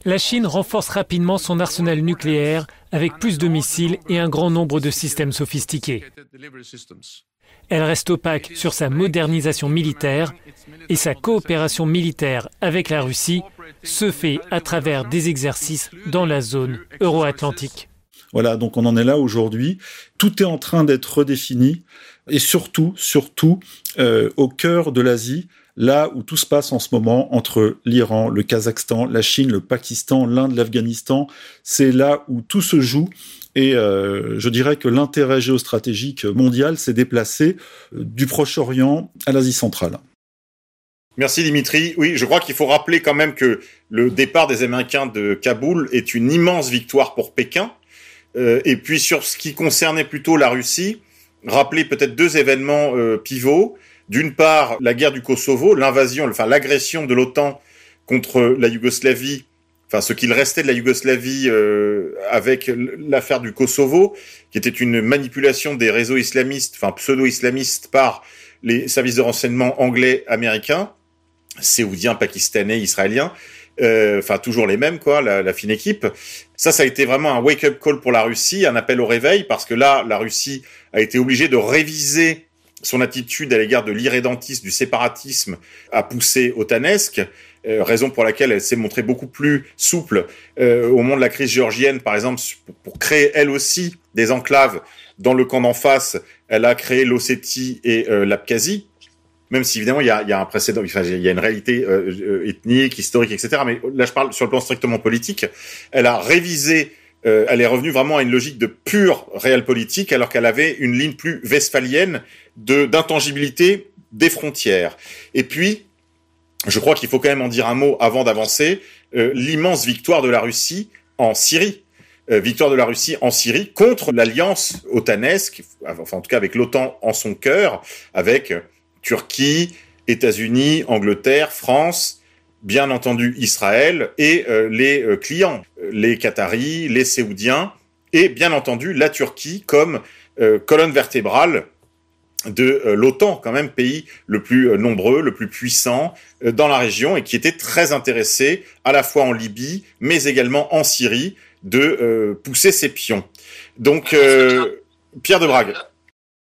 La Chine renforce rapidement son arsenal nucléaire avec plus de missiles et un grand nombre de systèmes sophistiqués. Elle reste opaque sur sa modernisation militaire et sa coopération militaire avec la Russie se fait à travers des exercices dans la zone euro-atlantique. Voilà, donc on en est là aujourd'hui. Tout est en train d'être redéfini et surtout, surtout, euh, au cœur de l'Asie, là où tout se passe en ce moment entre l'Iran, le Kazakhstan, la Chine, le Pakistan, l'Inde, l'Afghanistan, c'est là où tout se joue. Et euh, je dirais que l'intérêt géostratégique mondial s'est déplacé euh, du Proche-Orient à l'Asie centrale. Merci Dimitri. Oui, je crois qu'il faut rappeler quand même que le départ des Américains de Kaboul est une immense victoire pour Pékin. Euh, et puis sur ce qui concernait plutôt la Russie, rappeler peut-être deux événements pivots. D'une part, la guerre du Kosovo, l'invasion, enfin l'agression de l'OTAN contre la Yougoslavie, enfin ce qu'il restait de la Yougoslavie euh, avec l'affaire du Kosovo, qui était une manipulation des réseaux islamistes, enfin pseudo-islamistes par les services de renseignement anglais, américains, séoudiens, pakistanais, israéliens, euh, enfin toujours les mêmes quoi, la, la, fine équipe. Ça, ça a été vraiment un wake-up call pour la Russie, un appel au réveil, parce que là, la Russie a été obligée de réviser son attitude à l'égard de l'irrédentisme, du séparatisme, a poussé otanesque, euh, raison pour laquelle elle s'est montrée beaucoup plus souple euh, au moment de la crise géorgienne, par exemple, pour, créer elle aussi des enclaves dans le camp d'en face. Elle a créé l'Ossétie et euh, l'Abkhazie, même si évidemment il y a, y a un précédent, enfin, il y a une réalité ethnique, historique, etc. Mais là, je parle sur le plan strictement politique. Elle a révisé euh, elle est revenue vraiment à une logique de pure réelle politique, alors qu'elle avait une ligne plus westphalienne de d'intangibilité des frontières. Et puis, je crois qu'il faut quand même en dire un mot avant d'avancer. Euh, l'immense victoire de la Russie en Syrie, euh, victoire de la Russie en Syrie contre l'alliance otanesque, enfin en tout cas avec l'OTAN en son cœur, avec Turquie, États-Unis, Angleterre, France, bien entendu Israël et euh, les euh, clients, les Qataris, les Séoudiens et bien entendu la Turquie comme euh, colonne vertébrale de l'OTAN, quand même pays le plus nombreux, le plus puissant dans la région et qui était très intéressé à la fois en Libye mais également en Syrie de pousser ses pions. Donc Pierre de Brague.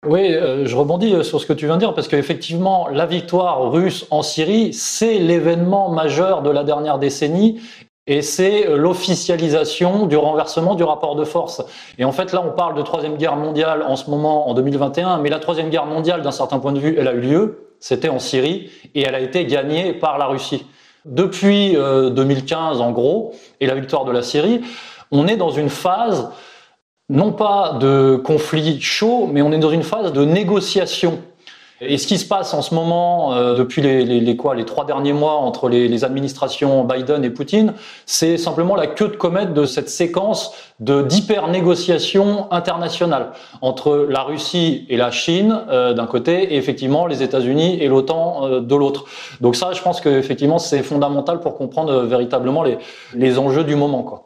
Oui, euh, je rebondis euh, sur ce que tu viens de dire parce qu'effectivement, la victoire russe en Syrie, c'est l'événement majeur de la dernière décennie et c'est euh, l'officialisation du renversement du rapport de force. Et en fait, là, on parle de troisième guerre mondiale en ce moment, en 2021, mais la troisième guerre mondiale, d'un certain point de vue, elle a eu lieu, c'était en Syrie, et elle a été gagnée par la Russie. Depuis 2015, en gros, et la victoire de la Syrie, on est dans une phase non pas de conflit chaud, mais on est dans une phase de négociation. Et ce qui se passe en ce moment, euh, depuis les, quoi, les trois derniers mois entre les, administrations Biden et Poutine, c'est simplement la queue de comète de cette séquence de d'hyper-négociation internationale entre la Russie et la Chine euh, d'un côté, et effectivement les États-Unis et l'OTAN euh, de l'autre. Donc ça, je pense que effectivement, c'est fondamental pour comprendre véritablement les, les enjeux du moment, quoi.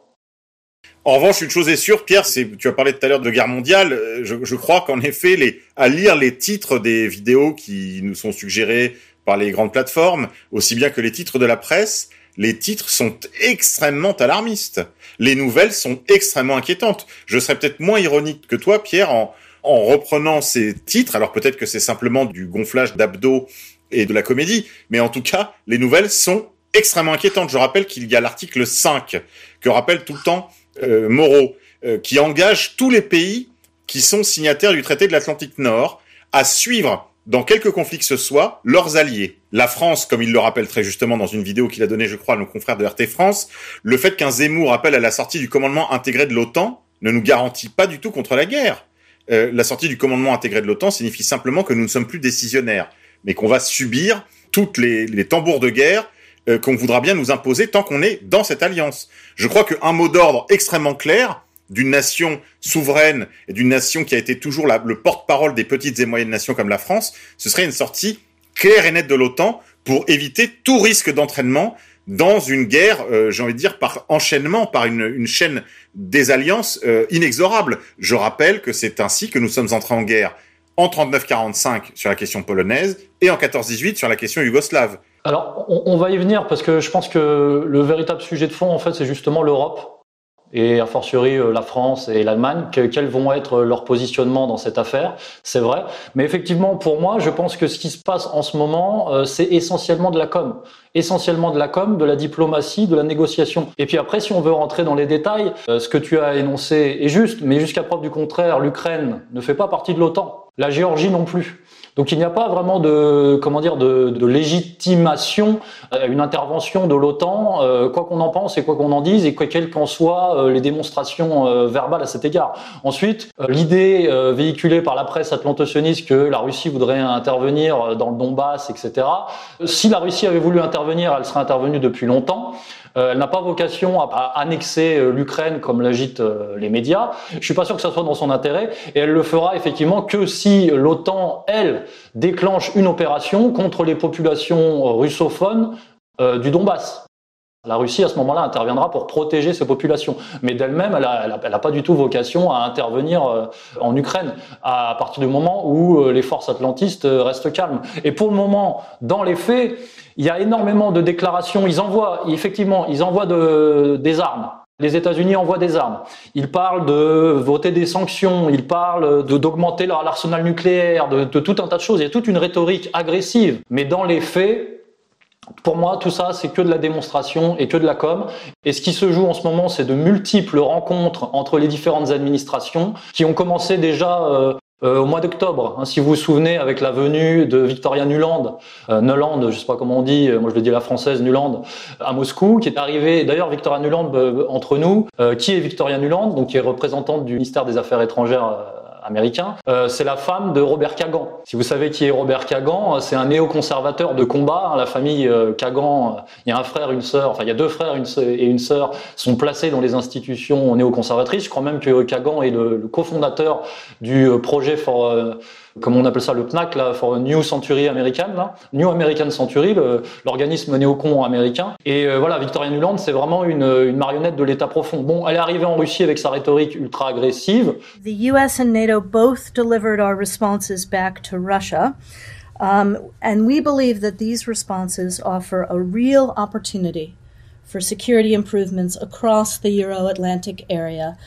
En revanche, une chose est sûre, Pierre, c'est tu as parlé tout à l'heure de guerre mondiale. Euh, je, je crois qu'en effet, les, à lire les titres des vidéos qui nous sont suggérées par les grandes plateformes, aussi bien que les titres de la presse, les titres sont extrêmement alarmistes. Les nouvelles sont extrêmement inquiétantes. Je serais peut-être moins ironique que toi, Pierre, en, en reprenant ces titres. Alors peut-être que c'est simplement du gonflage d'abdos et de la comédie, mais en tout cas, les nouvelles sont extrêmement inquiétantes. Je rappelle qu'il y a l'article 5 que rappelle tout le temps euh, moraux euh, qui engagent tous les pays qui sont signataires du traité de l'Atlantique Nord à suivre dans quelque conflit que ce soit, leurs alliés. La France, comme il le rappelle très justement dans une vidéo qu'il a donnée, je crois, à nos confrères de RT France, le fait qu'un Zemmour appelle à la sortie du commandement intégré de l'OTAN ne nous garantit pas du tout contre la guerre. Euh, la sortie du commandement intégré de l'OTAN signifie simplement que nous ne sommes plus décisionnaires, mais qu'on va subir toutes les, les tambours de guerre euh, qu'on voudra bien nous imposer tant qu'on est dans cette alliance. Je crois qu'un mot d'ordre extrêmement clair d'une nation souveraine et d'une nation qui a été toujours le porte-parole des petites et moyennes nations comme la France, ce serait une sortie claire et nette de l'OTAN pour éviter tout risque d'entraînement dans une guerre, euh, j'ai envie de dire, par enchaînement, par une, chaîne des alliances euh, inexorable. Je rappelle que c'est ainsi que nous sommes entrés en guerre en 39-45 sur la question polonaise et en 14-18 sur la question yougoslave. Alors, on, va y venir parce que je pense que le véritable sujet de fond, en fait, c'est justement l'Europe et a fortiori euh, la France et l'Allemagne, quels vont être leurs positionnements dans cette affaire, c'est vrai. Mais effectivement, pour moi, je pense que ce qui se passe en ce moment, euh, c'est essentiellement de la com. Essentiellement de la com, de la diplomatie, de la négociation. Et puis après, si on veut rentrer dans les détails, euh, ce que tu as énoncé est juste, mais jusqu'à preuve du contraire, l'Ukraine ne fait pas partie de l'OTAN. La Géorgie non plus. Donc il n'y a pas vraiment de comment dire de, de légitimation à une intervention de l'OTAN, euh, quoi qu'on en pense et quoi qu'on en dise et quelles qu'en soient euh, les démonstrations euh, verbales à cet égard. Ensuite, l'idée véhiculée par la presse atlantocioniste que la Russie voudrait intervenir dans le Donbass, etc. Si la Russie avait voulu intervenir, elle serait intervenue depuis longtemps. Euh, elle n'a pas vocation à, annexer euh, l'Ukraine comme l'agitent euh, les médias. Je suis pas sûr que ça soit dans son intérêt et elle le fera effectivement que si l'OTAN, elle, déclenche une opération contre les populations russophones du Donbass. La Russie, à ce moment-là, interviendra pour protéger ces populations. Mais d'elle-même, elle n'a pas du tout vocation à intervenir en Ukraine à partir du moment où les forces atlantistes restent calmes. Et pour le moment, dans les faits, il y a énormément de déclarations. Ils envoient, effectivement, ils envoient des armes. Les États-Unis envoient des armes. Ils parlent de voter des sanctions. Ils parlent d'augmenter l'arsenal nucléaire, de, de tout un tas de choses. Il y a toute une rhétorique agressive. Mais dans les faits, pour moi, tout ça, c'est que de la démonstration et que de la com. Et ce qui se joue en ce moment, c'est de multiples rencontres entre les différentes administrations qui ont commencé déjà euh, euh, au mois d'octobre. Hein, si vous vous souvenez, avec la venue de Victoria Nuland, euh, Nuland, je sais pas comment on dit, euh, moi je le dis la française Nuland, à Moscou, qui est arrivée. D'ailleurs, Victoria Nuland entre nous, qui est Victoria Nuland, donc qui est représentante du ministère des Affaires étrangères Euh, c'est la femme de Robert Kagan. Si vous savez qui est Robert Kagan, c'est un néoconservateur de combat. La famille euh, Kagan, il y a un frère, une sœur, enfin il y a deux frères et une sœur sont placés dans les institutions néoconservatrices. Je crois même que Kagan est le, le cofondateur du euh, projet for comme on appelle ça le PNAC, New Century American, New American Century, l'organisme néocon américain. Et euh, voilà, Victoria Nuland, c'est vraiment une, une, marionnette de l'État profond. Bon, elle est arrivée en Russie avec sa rhétorique ultra agressive. The US and NATO both delivered our responses back to Russia. Um, and we believe that these responses offer a real opportunity for security improvements across the Euro Atlantic area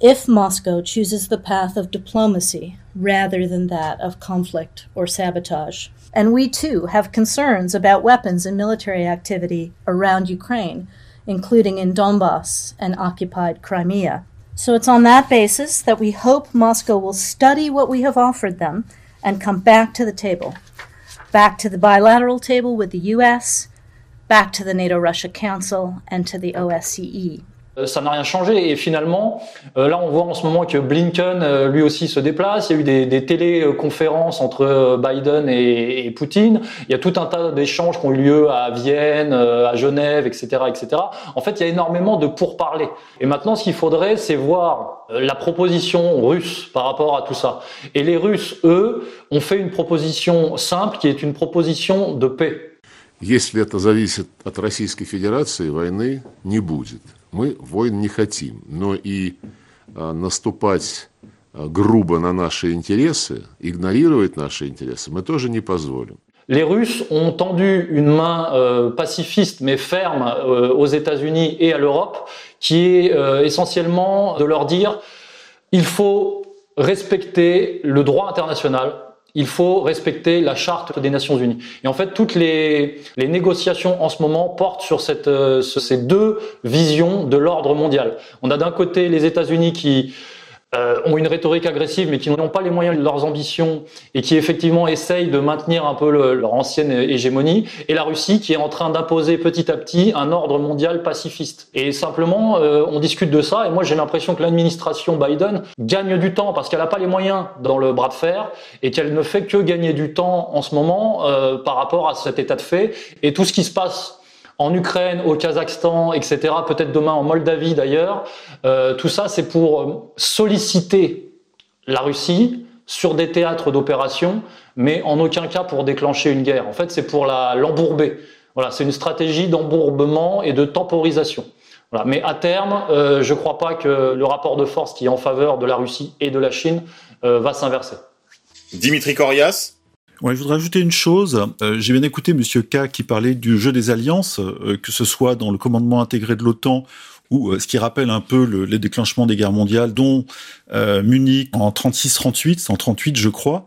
if Moscow chooses the path of diplomacy rather than that of conflict or sabotage. And we too have concerns about weapons and military activity around Ukraine, including in Donbass and occupied Crimea. So it's on that basis that we hope Moscow will study what we have offered them and come back to the table. Back to the bilateral table with the US, back to the NATO Russia Council, and to the OSCE. Euh, ça n'a rien changé. Et finalement, euh, là, on voit en ce moment que Blinken, euh, lui aussi, se déplace. Il y a eu des, des téléconférences entre Biden et, et, Poutine. Il y a tout un tas d'échanges qui ont eu lieu à Vienne, à Genève, etc., etc. En fait, il y a énormément de pourparlers. Et maintenant, ce qu'il faudrait, c'est voir la proposition russe par rapport à tout ça. Et les Russes, eux, ont fait une proposition simple qui est une proposition de paix. Если это зависит от Российской Федерации, войны не будет. Мы войн не хотим, но и а, наступать а, грубо на наши интересы, игнорировать наши интересы мы тоже не позволим. Les Russes ont tendu une main euh, pacifiste mais ferme euh, aux États-Unis et à l'Europe, qui est euh, essentiellement de leur dire il faut respecter le droit international, il faut respecter la charte des Nations Unies. Et en fait, toutes les, négociations en ce moment portent sur euh, ces deux visions de l'ordre mondial. On a d'un côté les États-Unis qui euh, ont une rhétorique agressive, mais qui n'ont pas les moyens de leurs ambitions et qui effectivement essayent de maintenir un peu leur ancienne hégémonie, et la Russie qui est en train d'imposer petit à petit un ordre mondial pacifiste. Et simplement, euh, on discute de ça, et moi j'ai l'impression que l'administration Biden gagne du temps parce qu'elle n'a pas les moyens dans le bras de fer et qu'elle ne fait que gagner du temps en ce moment euh, par rapport à cet état de fait et tout ce qui se passe en Ukraine, au Kazakhstan, etc., peut-être demain en Moldavie d'ailleurs. Euh, tout ça, c'est pour euh, solliciter la Russie sur des théâtres d'opération, mais en aucun cas pour déclencher une guerre. En fait, c'est pour l'embourber. voilà, c'est une stratégie d'embourbement et de temporisation. Mais à terme, euh, je ne crois pas que le rapport de force qui est en faveur de la Russie et de la Chine va s'inverser. Dimitri Corias Ouais, je voudrais ajouter une chose. Euh, j'ai bien écouté Monsieur K qui parlait du jeu des alliances, euh, que ce soit dans le commandement intégré de l'OTAN ou euh, ce qui rappelle un peu le, les déclenchements des guerres mondiales, dont Munich en 36-38, en 38 je crois.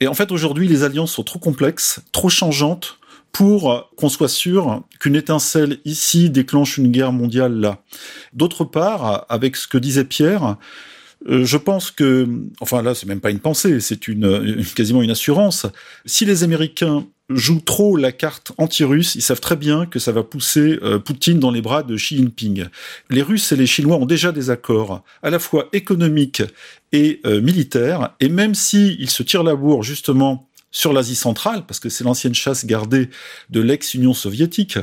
Et en fait aujourd'hui les alliances sont trop complexes, trop changeantes pour qu'on soit sûr qu'une étincelle ici déclenche une guerre mondiale là. D'autre part, avec ce que disait Pierre, euh, je pense que, enfin là, c'est même pas une pensée, c'est une, quasiment une assurance. Si les Américains jouent trop la carte anti-russe, ils savent très bien que ça va pousser euh, Poutine dans les bras de Xi Jinping. Les Russes et les Chinois ont déjà des accords, à la fois économiques et euh, militaires, et même s'ils se tirent la bourre justement sur l'Asie centrale, parce que c'est l'ancienne chasse gardée de l'ex-Union soviétique,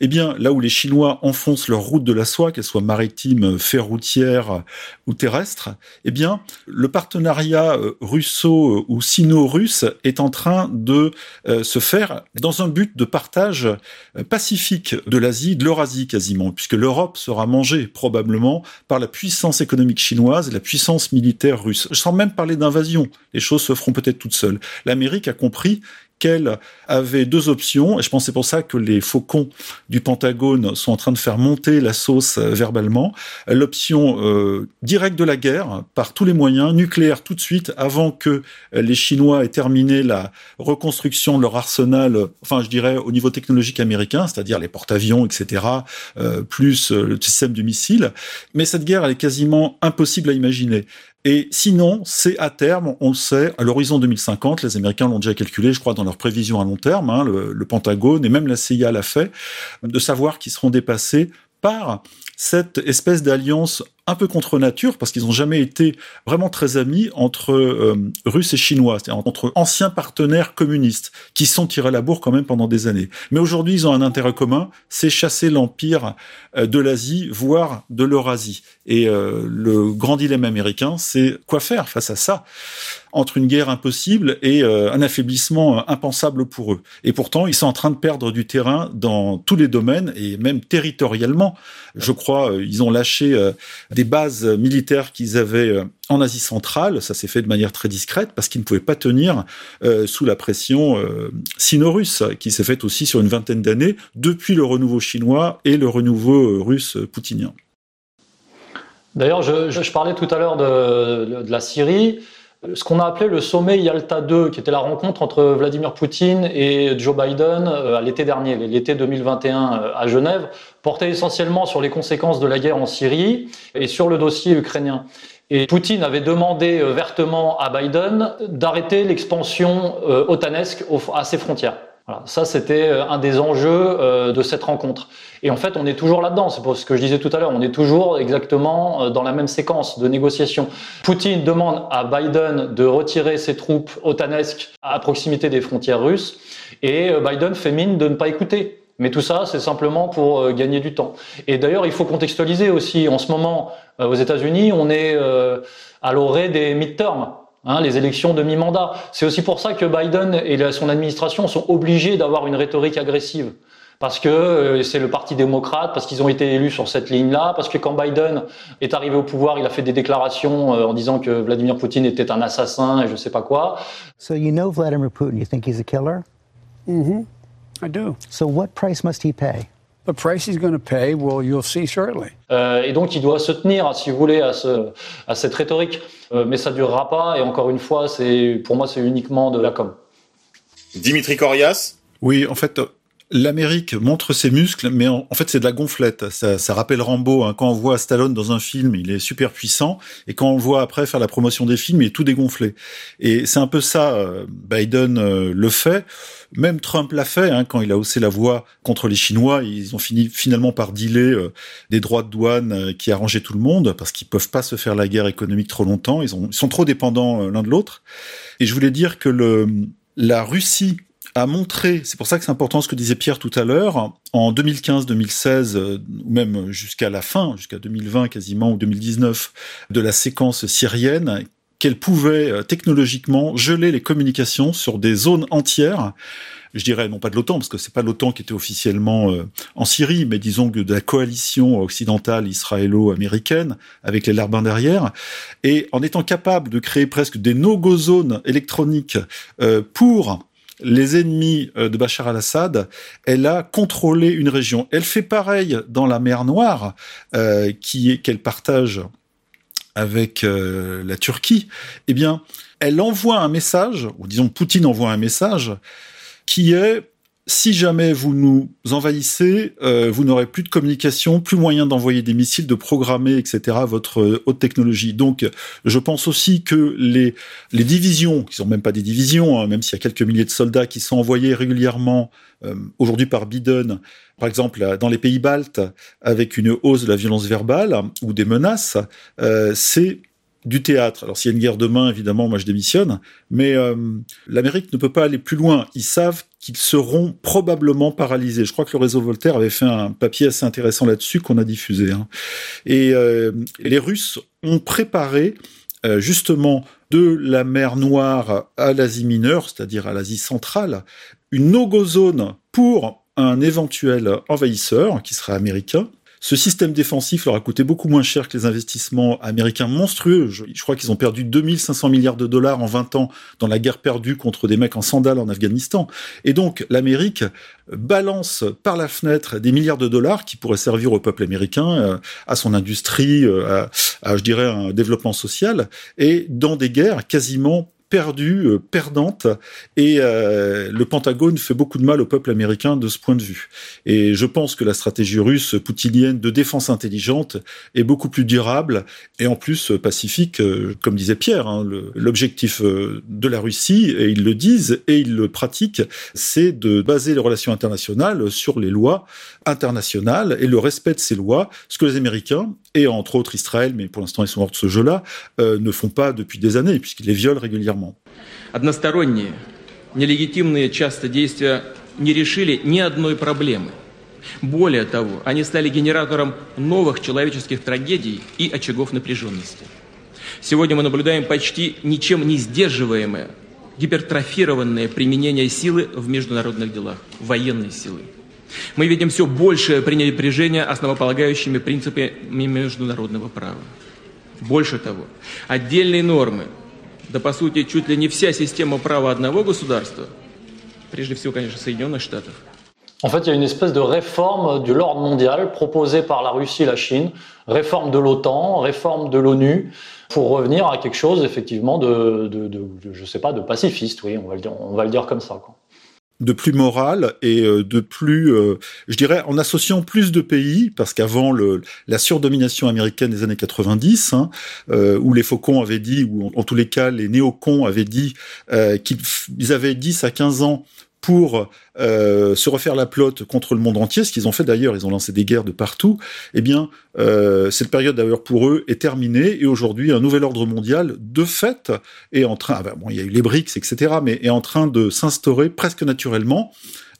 eh bien, là où les Chinois enfoncent leur route de la soie, qu'elle soit maritime, ferroutière ou terrestre, eh bien, le partenariat euh, russo- ou sino-russe est en train de euh, se faire dans un but de partage euh, pacifique de l'Asie, de l'Eurasie quasiment, puisque l'Europe sera mangée probablement par la puissance économique chinoise et la puissance militaire russe. Sans même parler d'invasion, les choses se feront peut-être toutes seules. L'Amérique a compris qu'elle avait deux options, et je pense c'est pour ça que les faucons du Pentagone sont en train de faire monter la sauce euh, verbalement. L'option euh, directe de la guerre, par tous les moyens, nucléaire tout de suite, avant que les Chinois aient terminé la reconstruction de leur arsenal, enfin je dirais au niveau technologique américain, c'est-à-dire les porte-avions, etc., euh, plus le système du missile. Mais cette guerre, elle est quasiment impossible à imaginer. Et sinon, c'est à terme, on le sait, à l'horizon 2050, les Américains l'ont déjà calculé, je crois, dans leurs prévisions à long terme, hein, le, le, Pentagone et même la CIA l'a fait, de savoir qu'ils seront dépassés par cette espèce d'alliance un peu contre nature, parce qu'ils n'ont jamais été vraiment très amis entre euh, Russes et Chinois, c'est-à-dire entre anciens partenaires communistes, qui sont tirés à la bourre quand même pendant des années. Mais aujourd'hui, ils ont un intérêt commun, c'est chasser l'empire euh, de l'Asie, voire de l'Eurasie. Et euh, le grand dilemme américain, c'est quoi faire face à ça? Entre une guerre impossible et euh, un affaiblissement impensable pour eux. Et pourtant, ils sont en train de perdre du terrain dans tous les domaines et même territorialement. Je crois, euh, ils ont lâché euh, des bases militaires qu'ils avaient en Asie centrale. Ça s'est fait de manière très discrète parce qu'ils ne pouvaient pas tenir sous la pression sino-russe qui s'est faite aussi sur une vingtaine d'années depuis le renouveau chinois et le renouveau russe poutinien. D'ailleurs, je, parlais tout à l'heure de, la Syrie. Ce qu'on a appelé le sommet Yalta 2, qui était la rencontre entre Vladimir Poutine et Joe Biden à l'été dernier, l'été 2021 à Genève, portait essentiellement sur les conséquences de la guerre en Syrie et sur le dossier ukrainien. Et Poutine avait demandé euh, vertement à Biden d'arrêter l'expansion euh, otanesque à ses frontières. Voilà, ça c'était euh, un des enjeux de cette rencontre. Et en fait, on est toujours là-dedans. C'est pour ce que je disais tout à l'heure. On est toujours exactement dans la même séquence de négociation. Poutine demande à Biden de retirer ses troupes otanesques à proximité des frontières russes, et Biden fait mine de ne pas écouter. Mais tout ça, c'est simplement pour euh, gagner du temps. Et d'ailleurs, il faut contextualiser aussi. En ce moment, euh, aux États-Unis, on est euh, à l'orée des midterms. Hein, les élections de mi-mandat. C'est aussi pour ça que Biden et son administration sont obligés d'avoir une rhétorique agressive. Parce que c'est le Parti démocrate, parce qu'ils ont été élus sur cette ligne-là, parce que quand Biden est arrivé au pouvoir, il a fait des déclarations en disant que Vladimir Poutine était un assassin et je sais pas quoi. So you know Vladimir Putin, you think he's a killer? Mm-hmm. I do. So what price must he pay? The price he's going to pay, well, you'll see shortly. Euh, et donc, il doit se tenir, si vous voulez, à, ce, à cette rhétorique. Euh, mais ça durera pas. Et encore une fois, c'est pour moi, c'est uniquement de la com. Dimitri Corias? Oui, en fait, L'Amérique montre ses muscles, mais en, fait c'est de la gonflette. Ça, ça rappelle Rambo. Hein. Quand on voit Stallone dans un film, il est super puissant, et quand on le voit après faire la promotion des films, il est tout dégonflé. Et c'est un peu ça. Euh, Biden euh, le fait. Même Trump l'a fait hein, quand il a haussé la voix contre les Chinois. Ils ont fini finalement par dealer euh, des droits de douane qui arrangeaient tout le monde parce qu'ils peuvent pas se faire la guerre économique trop longtemps. Ils, ont, ils sont trop dépendants l'un de l'autre. Et je voulais dire que le, la Russie a montré, c'est pour ça que c'est important ce que disait Pierre tout à l'heure, en 2015-2016, euh, ou même jusqu'à la fin, jusqu'à 2020 quasiment, ou 2019, de la séquence syrienne, qu'elle pouvait euh, technologiquement geler les communications sur des zones entières. Je dirais non pas de l'OTAN, parce que c'est pas l'OTAN qui était officiellement euh, en Syrie, mais disons que de la coalition occidentale israélo-américaine avec les larbins derrière, et en étant capable de créer presque des no-go zones électroniques pour les ennemis euh, de Bachar al-Assad, elle a contrôlé une région. Elle fait pareil dans la mer Noire, euh, qui est qu'elle partage avec euh, la Turquie. Eh bien, elle envoie un message, ou disons Poutine envoie un message, qui est si jamais vous nous envahissez, euh, vous n'aurez plus de communication, plus moyen d'envoyer des missiles, de programmer, etc. votre euh, haute technologie. Donc, je pense aussi que les les divisions, qui sont même pas des divisions, hein, même s'il y a quelques milliers de soldats qui sont envoyés régulièrement euh, aujourd'hui par Biden, par exemple dans les pays baltes, avec une hausse de la violence verbale ou des menaces, c'est du théâtre. Alors s'il y a une guerre demain, évidemment, moi je démissionne, mais euh, l'Amérique ne peut pas aller plus loin. Ils savent qu'ils seront probablement paralysés. Je crois que le réseau Voltaire avait fait un papier assez intéressant là-dessus qu'on a diffusé. Hein. Et, euh, les Russes ont préparé euh, justement de la mer Noire à l'Asie mineure, c'est-à-dire à, l'Asie centrale, une no-go zone pour un éventuel envahisseur qui sera américain, ce système défensif leur a coûté beaucoup moins cher que les investissements américains monstrueux. Je, crois qu'ils ont perdu 2500 milliards de dollars en 20 ans dans la guerre perdue contre des mecs en sandales en Afghanistan. Et donc, l'Amérique balance par la fenêtre des milliards de dollars qui pourraient servir au peuple américain, euh, à son industrie, euh, à, je dirais, un développement social, et dans des guerres quasiment perdue, euh, perdante, et euh, le Pentagone fait beaucoup de mal au peuple américain de ce point de vue. Et je pense que la stratégie russe poutinienne de défense intelligente est beaucoup plus durable et en plus pacifique, euh, comme disait Pierre. Hein, L'objectif de la Russie, et ils le disent et ils le pratiquent, c'est de baser les relations internationales sur les lois internationales et le respect de ces lois, ce que les Américains, et entre autres Israël, mais pour l'instant ils sont hors de ce jeu-là, ne font pas depuis des années, puisqu'ils les violent régulièrement. Односторонние, нелегитимные часто действия не решили ни одной проблемы. Более того, они стали генератором новых человеческих трагедий и очагов напряженности. Сегодня мы наблюдаем почти ничем не сдерживаемое, гипертрофированное применение силы в международных делах, военной силы. Мы видим все большее пренебрежение основополагающими принципами международного права. Больше того, отдельные нормы да по сути чуть ли не вся система права одного государства, прежде всего, конечно, Соединенных Штатов, En fait, il y a une espèce de réforme de l'ordre mondial proposée par la Russie et la Chine, réforme de l'OTAN, réforme de l'ONU, pour revenir à quelque chose effectivement de, de, de, je sais pas, de pacifiste, oui, on va le dire, on va le dire comme ça. Quoi de plus moral et euh, de plus, euh, je dirais, en associant plus de pays, parce qu'avant le, la surdomination américaine des années 90, hein, euh, où les faucons avaient dit, ou en, tous les cas les néocons avaient dit qu'ils avaient 10 à 15 ans pour euh, se refaire la plotte contre le monde entier, ce qu'ils ont fait d'ailleurs, ils ont lancé des guerres de partout, eh bien, euh, cette période d'ailleurs pour eux est terminée, et aujourd'hui, un nouvel ordre mondial, de fait, est en train, ah ben, bon, il y a eu les BRICS, etc., mais est en train de s'instaurer presque naturellement,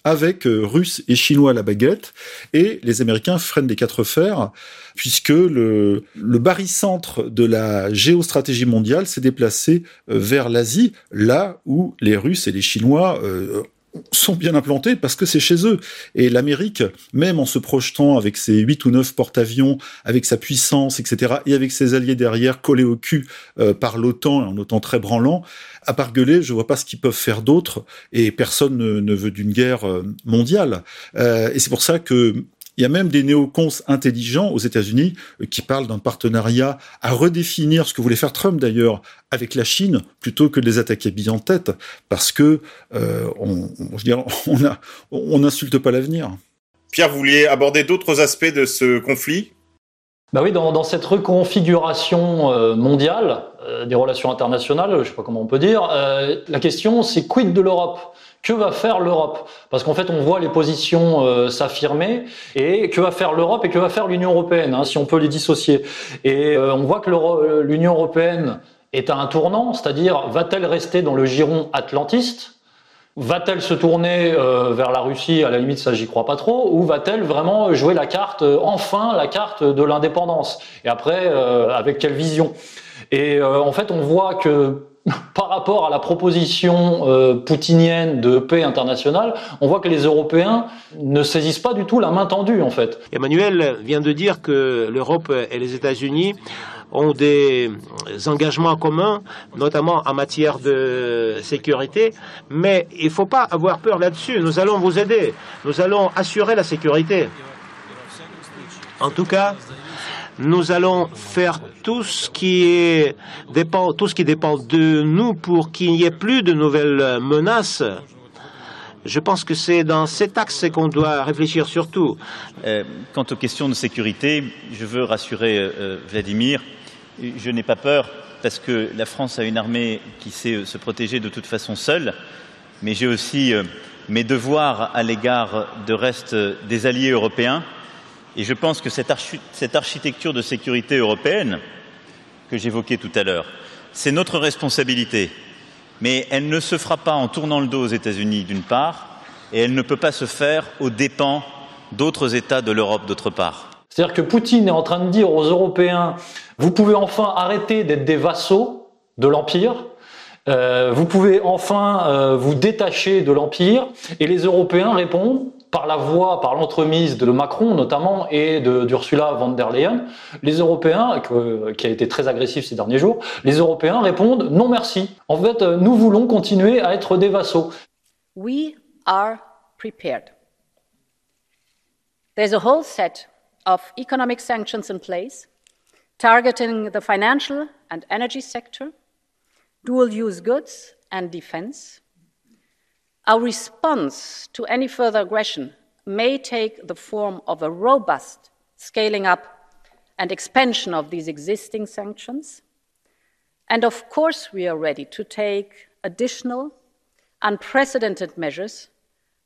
avec euh, Russes et Chinois à la baguette, et les Américains freinent des quatre fers, puisque le, le barycentre de la géostratégie mondiale s'est déplacé euh, vers l'Asie, là où les Russes et les Chinois euh, sont bien implantés parce que c'est chez eux. Et l'Amérique, même en se projetant avec ses huit ou neuf porte-avions, avec sa puissance, etc., et avec ses alliés derrière collés au cul euh, par l'OTAN, un OTAN très branlant, à part gueuler, je vois pas ce qu'ils peuvent faire d'autre, et personne ne, veut d'une guerre euh, mondiale. Euh, et c'est pour ça que il y a même des néocons intelligents aux États-Unis euh, qui parlent d'un partenariat à redéfinir ce que voulait faire Trump d'ailleurs avec la Chine plutôt que de les attaquer billes en tête parce que euh, on, je dirais, on a, on n'insulte pas l'avenir. Pierre, vous vouliez aborder d'autres aspects de ce conflit? Bah oui, dans, dans cette reconfiguration euh, mondiale des relations internationales, je ne sais pas comment on peut dire, la question c'est quid de l'Europe? Que va faire l'Europe? Parce qu'en fait, on voit les positions euh, s'affirmer. Et que va faire l'Europe et que va faire l'Union européenne, hein, si on peut les dissocier? Et euh, on voit que euh, l'Union européenne est à un tournant, c'est-à-dire va-t-elle rester dans le giron atlantiste? Va-t-elle se tourner vers la Russie? À la limite, ça, j'y crois pas trop. Ou va-t-elle vraiment jouer la carte, enfin, la carte de l'indépendance? Et après, avec quelle vision? Et en fait, on voit que par rapport à la proposition euh, poutinienne de paix internationale, on voit que les Européens ne saisissent pas du tout la main tendue, en fait. Emmanuel vient de dire que l'Europe et les États-Unis ont des engagements communs, notamment en matière de sécurité, mais il ne faut pas avoir peur là-dessus. Nous allons vous aider. Nous allons assurer la sécurité. En tout cas, nous allons faire tout ce qui dépend, tout ce qui dépend de nous pour qu'il n'y ait plus de nouvelles menaces. Je pense que c'est dans cet axe qu'on doit réfléchir surtout. Euh, quant aux questions de sécurité, je veux rassurer euh, euh, Vladimir. Je n'ai pas peur parce que la France a une armée qui sait se protéger de toute façon seule, mais j'ai aussi mes devoirs à l'égard de reste des alliés européens et je pense que cette, architecture de sécurité européenne que j'évoquais tout à l'heure, c'est notre responsabilité. Mais elle ne se fera pas en tournant le dos aux États-Unis d'une part, et elle ne peut pas se faire aux dépens d'autres États de l'Europe d'autre part. C'est-à-dire que Poutine est en train de dire aux Européens, vous pouvez enfin arrêter d'être des vassaux de l'Empire, euh, vous pouvez enfin euh, vous détacher de l'Empire, et les Européens répondent, par la voix, par l'entremise de Macron notamment et d'Ursula von der Leyen, les Européens, qui a été très agressif ces derniers jours, les Européens répondent non merci. En fait, nous voulons continuer à être des vassaux. We are prepared. There's a whole set of economic sanctions in place targeting the financial and energy sector, dual use goods and defense. Our response to any further aggression may take the form of a robust scaling up and expansion of these existing sanctions. And of course, we are ready to take additional, unprecedented measures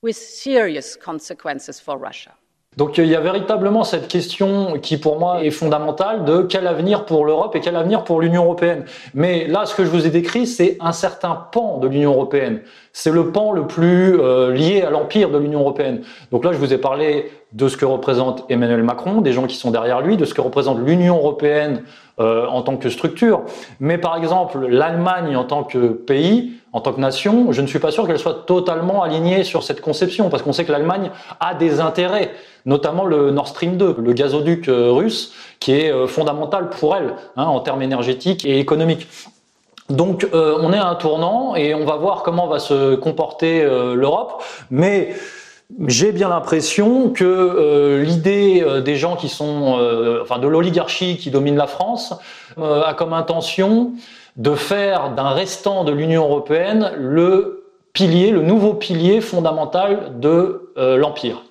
with serious consequences for Russia. Donc il y a véritablement cette question qui pour moi est fondamentale de quel avenir pour l'Europe et quel avenir pour l'Union européenne. Mais là, ce que je vous ai décrit, c'est un certain pan de l'Union européenne. C'est le pan le plus euh, lié à l'empire de l'Union européenne. Donc là, je vous ai parlé de ce que représente Emmanuel Macron, des gens qui sont derrière lui, de ce que représente l'Union européenne euh, en tant que structure. Mais par exemple, l'Allemagne en tant que pays, en tant que nation, je ne suis pas sûr qu'elle soit totalement alignée sur cette conception, parce qu'on sait que l'Allemagne a des intérêts, notamment le Nord Stream 2, le gazoduc euh, russe, qui est euh, fondamental pour elle hein, en termes énergétiques et économiques. Donc on est à un tournant et on va voir comment va se comporter l'Europe, mais j'ai bien l'impression que euh, l'idée euh, des gens qui sont, euh, enfin de l'oligarchie qui domine la France, a comme intention de faire d'un restant de l'Union européenne le pilier, le nouveau pilier fondamental de l'empire.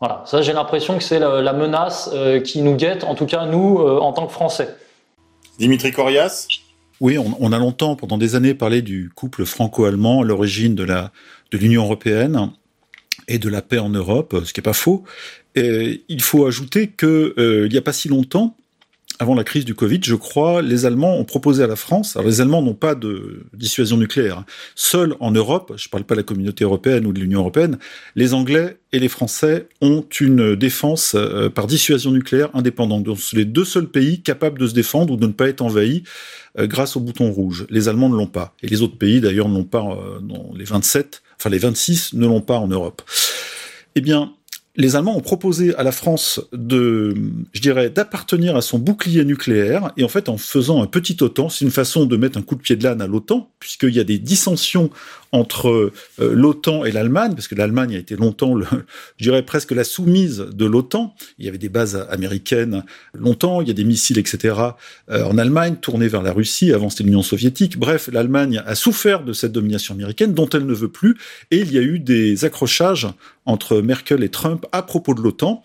Voilà, ça j'ai l'impression que c'est la, menace qui nous guette, en tout cas nous en tant que Français. Dimitri Corias? Oui, on, a longtemps, pendant des années, parlé du couple franco-allemand, l'origine de la de l'Union européenne et de la paix en Europe, ce qui n'est pas faux. Et il faut ajouter que euh, il n'y a pas si longtemps, avant la crise du Covid, je crois, les Allemands ont proposé à la France. Alors les Allemands n'ont pas de dissuasion nucléaire. Hein. Seuls en Europe, je ne parle pas de la communauté européenne ou de l'Union européenne, les Anglais et les Français ont une défense euh, par dissuasion nucléaire indépendante. Donc c'est les deux seuls pays capables de se défendre ou de ne pas être envahis euh, grâce au bouton rouge. Les Allemands ne l'ont pas. Et les autres pays, d'ailleurs, n'ont pas, non, les 27, enfin les 26 ne l'ont pas en Europe. Eh bien, les Allemands ont proposé à la France de, je dirais, d'appartenir à son bouclier nucléaire, et en fait, en faisant un petit OTAN, c'est une façon de mettre un coup de pied de l'âne à l'OTAN, puisqu'il y a des dissensions entre euh, l'OTAN et l'Allemagne, parce que l'Allemagne a été longtemps, le, je dirais presque la soumise de l'OTAN. Il y avait des bases américaines longtemps, il y a des missiles, etc. Euh, en Allemagne, tournés vers la Russie, avant c'était l'Union soviétique. Bref, l'Allemagne a souffert de cette domination américaine, dont elle ne veut plus, et il y a eu des accrochages entre Merkel et Trump à propos de l'OTAN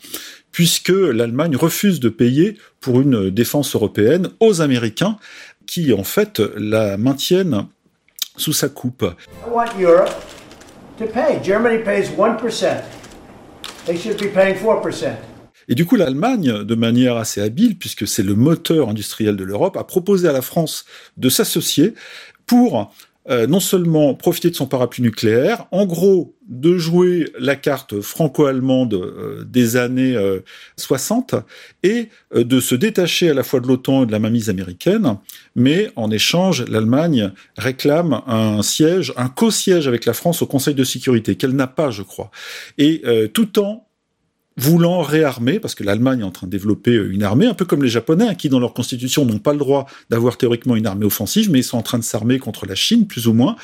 puisque l'Allemagne refuse de payer pour une défense européenne aux Américains qui, en fait, la maintiennent sous sa coupe. I want Europe to pay. Germany pays 1%. They should be paying 4%. Et du coup, l'Allemagne, de manière assez habile, puisque c'est le moteur industriel de l'Europe, a proposé à la France de s'associer pour euh, non seulement profiter de son parapluie nucléaire, en gros de jouer la carte franco-allemande euh, des années 60 euh, et de se détacher à la fois de l'OTAN et de la mainmise américaine, mais en échange, l'Allemagne réclame un siège, un co-siège avec la France au Conseil de sécurité, qu'elle n'a pas, je crois, et tout en voulant réarmer, parce que l'Allemagne est en train de développer euh, une armée, un peu comme les Japonais, hein, qui dans leur constitution n'ont pas le droit d'avoir théoriquement une armée offensive, mais ils sont en train de s'armer contre la Chine, plus ou moins,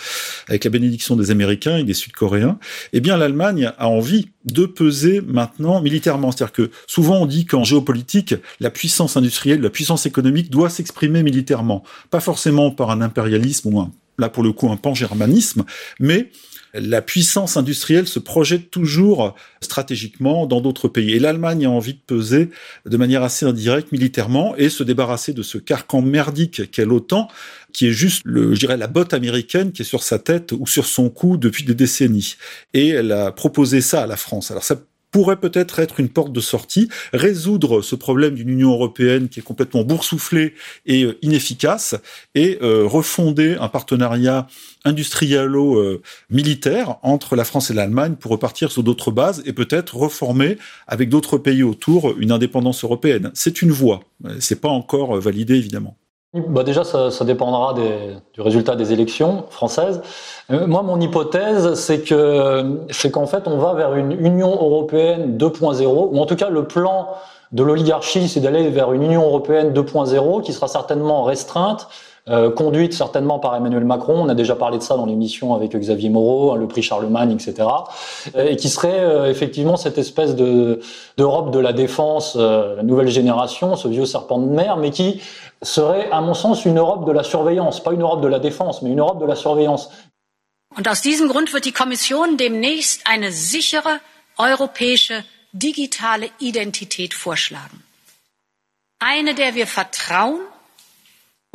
avec la bénédiction des Américains et des Sud-Coréens. Eh bien, l'Allemagne a envie de peser maintenant militairement. C'est-à-dire que souvent on dit qu'en géopolitique, la puissance industrielle, la puissance économique doit s'exprimer militairement. Pas forcément par un impérialisme ou un, là pour le coup un pan-germanisme, mais la puissance industrielle se projette toujours stratégiquement dans d'autres pays. Et l'Allemagne a envie de peser de manière assez indirecte militairement et se débarrasser de ce carcan merdique qu'est l'OTAN, qui est juste, le, je dirais, la botte américaine qui est sur sa tête ou sur son cou depuis des décennies. Et elle a proposé ça à la France. Alors ça pourrait peut-être être une porte de sortie, résoudre ce problème d'une Union européenne qui est complètement boursouflée et euh, inefficace, et euh, refonder un partenariat industrialo-militaire entre la France et l'Allemagne pour repartir sur d'autres bases et peut-être reformer avec d'autres pays autour une indépendance européenne. C'est une voie, c'est pas encore euh, validé évidemment. Bah déjà, ça, ça dépendra des, du résultat des élections françaises. Euh, moi, mon hypothèse, c'est que c'est qu'en fait, on va vers une Union européenne 2.0, ou en tout cas, le plan de l'oligarchie, c'est d'aller vers une Union européenne 2.0 qui sera certainement restreinte, euh, conduite certainement par Emmanuel Macron. On a déjà parlé de ça dans l'émission avec Xavier Moreau, hein, le prix Charlemagne, etc. Euh, et qui serait euh, effectivement cette espèce de d'Europe de la défense, la nouvelle génération, ce vieux serpent de mer, mais qui serait, à mon sens, une Europe de la surveillance, pas une Europe de la défense, mais une Europe de la surveillance. Und aus diesem Grund wird die Kommission demnächst eine sichere europäische digitale Identität vorschlagen. Eine, der wir vertrauen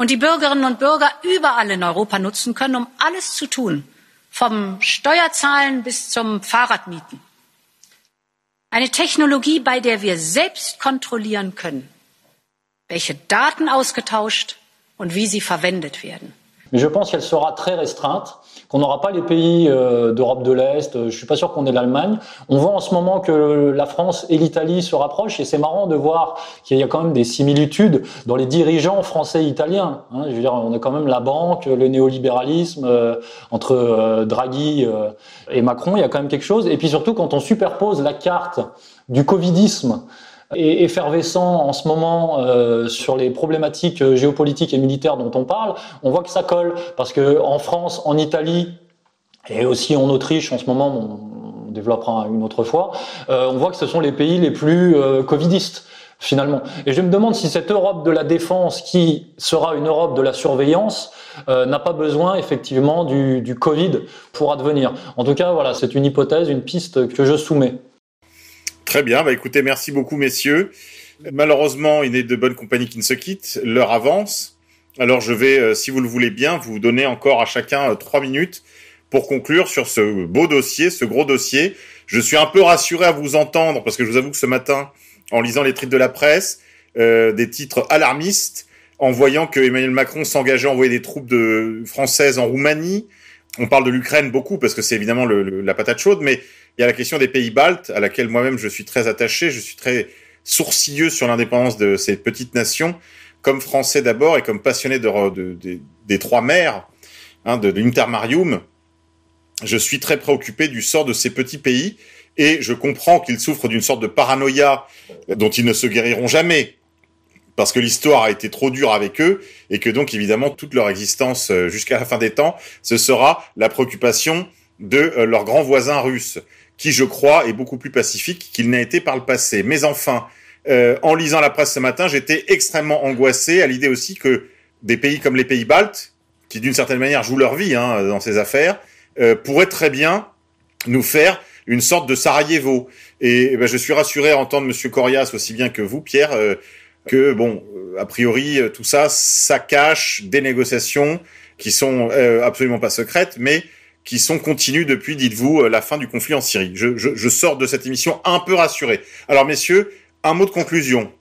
und die Bürgerinnen und Bürger überall in Europa nutzen können, um alles zu tun, vom Steuerzahlen bis zum Fahrradmieten. Eine Technologie, bei der wir selbst kontrollieren können, welche Daten ausgetauscht und wie sie verwendet werden. Mais je pense qu'elle sera très qu'on n'aura pas les pays euh, d'Europe de l'Est. Euh, je suis pas sûr qu'on ait l'Allemagne. On voit en ce moment que la France et l'Italie se rapprochent et c'est marrant de voir qu'il y a quand même des similitudes dans les dirigeants français et italiens. Hein. Je veux dire, on a quand même la banque, le néolibéralisme euh, entre Draghi et Macron. Il y a quand même quelque chose. Et puis surtout, quand on superpose la carte du covidisme et effervescent en ce moment euh, sur les problématiques euh, géopolitiques et militaires dont on parle, on voit que ça colle parce que en France, en Italie et aussi en Autriche en ce moment, mon, développera une autre fois, on voit que ce sont les pays les plus covidistes finalement. Et je me demande si cette Europe de la défense, qui sera une Europe de la surveillance, n'a pas besoin effectivement du, du Covid pour advenir. En tout cas, voilà, c'est une hypothèse, une piste que je soumets. Très bien, bah écoutez, merci beaucoup messieurs. Malheureusement, il n'est de bonne compagnie qui ne se quitte, l'heure avance. Alors je vais, euh, si vous le voulez bien, vous donner encore à chacun euh, trois minutes pour conclure sur ce beau dossier, ce gros dossier. Je suis un peu rassuré à vous entendre parce que je vous avoue que ce matin, en lisant les titres de la presse, euh, des titres alarmistes, en voyant que Emmanuel Macron s'engageait à envoyer des troupes de françaises en Roumanie. On parle de l'Ukraine beaucoup parce que c'est évidemment le, la patate chaude, mais il y a la question des pays baltes, à laquelle moi-même je suis très attaché. Je suis très sourcilleux sur l'indépendance de ces petites nations, comme français d'abord et comme passionné de, des trois mers, hein, de, l'Intermarium. Je suis très préoccupé du sort de ces petits pays et je comprends qu'ils souffrent d'une sorte de paranoïa dont ils ne se guériront jamais parce que l'histoire a été trop dure avec eux et que donc évidemment toute leur existence euh, jusqu'à la fin des temps, ce sera la préoccupation de euh, leurs grands voisins russes qui, je crois, est beaucoup plus pacifique qu'il n'a été par le passé. Mais enfin, euh, en lisant la presse ce matin, j'étais extrêmement angoissé à l'idée aussi que des pays comme les pays baltes, qui d'une certaine manière jouent leur vie hein, dans ces affaires, euh, pourraient très bien nous faire une sorte de Sarajevo. Et, ben, je suis rassuré à entendre Monsieur Corias aussi bien que vous, Pierre, euh, que bon, euh, a priori, tout ça, ça cache des négociations qui sont absolument pas secrètes, mais qui sont continues depuis, dites-vous, euh, la fin du conflit en Syrie. Je, je, je, sors de cette émission un peu rassuré. Alors, messieurs, un mot de conclusion.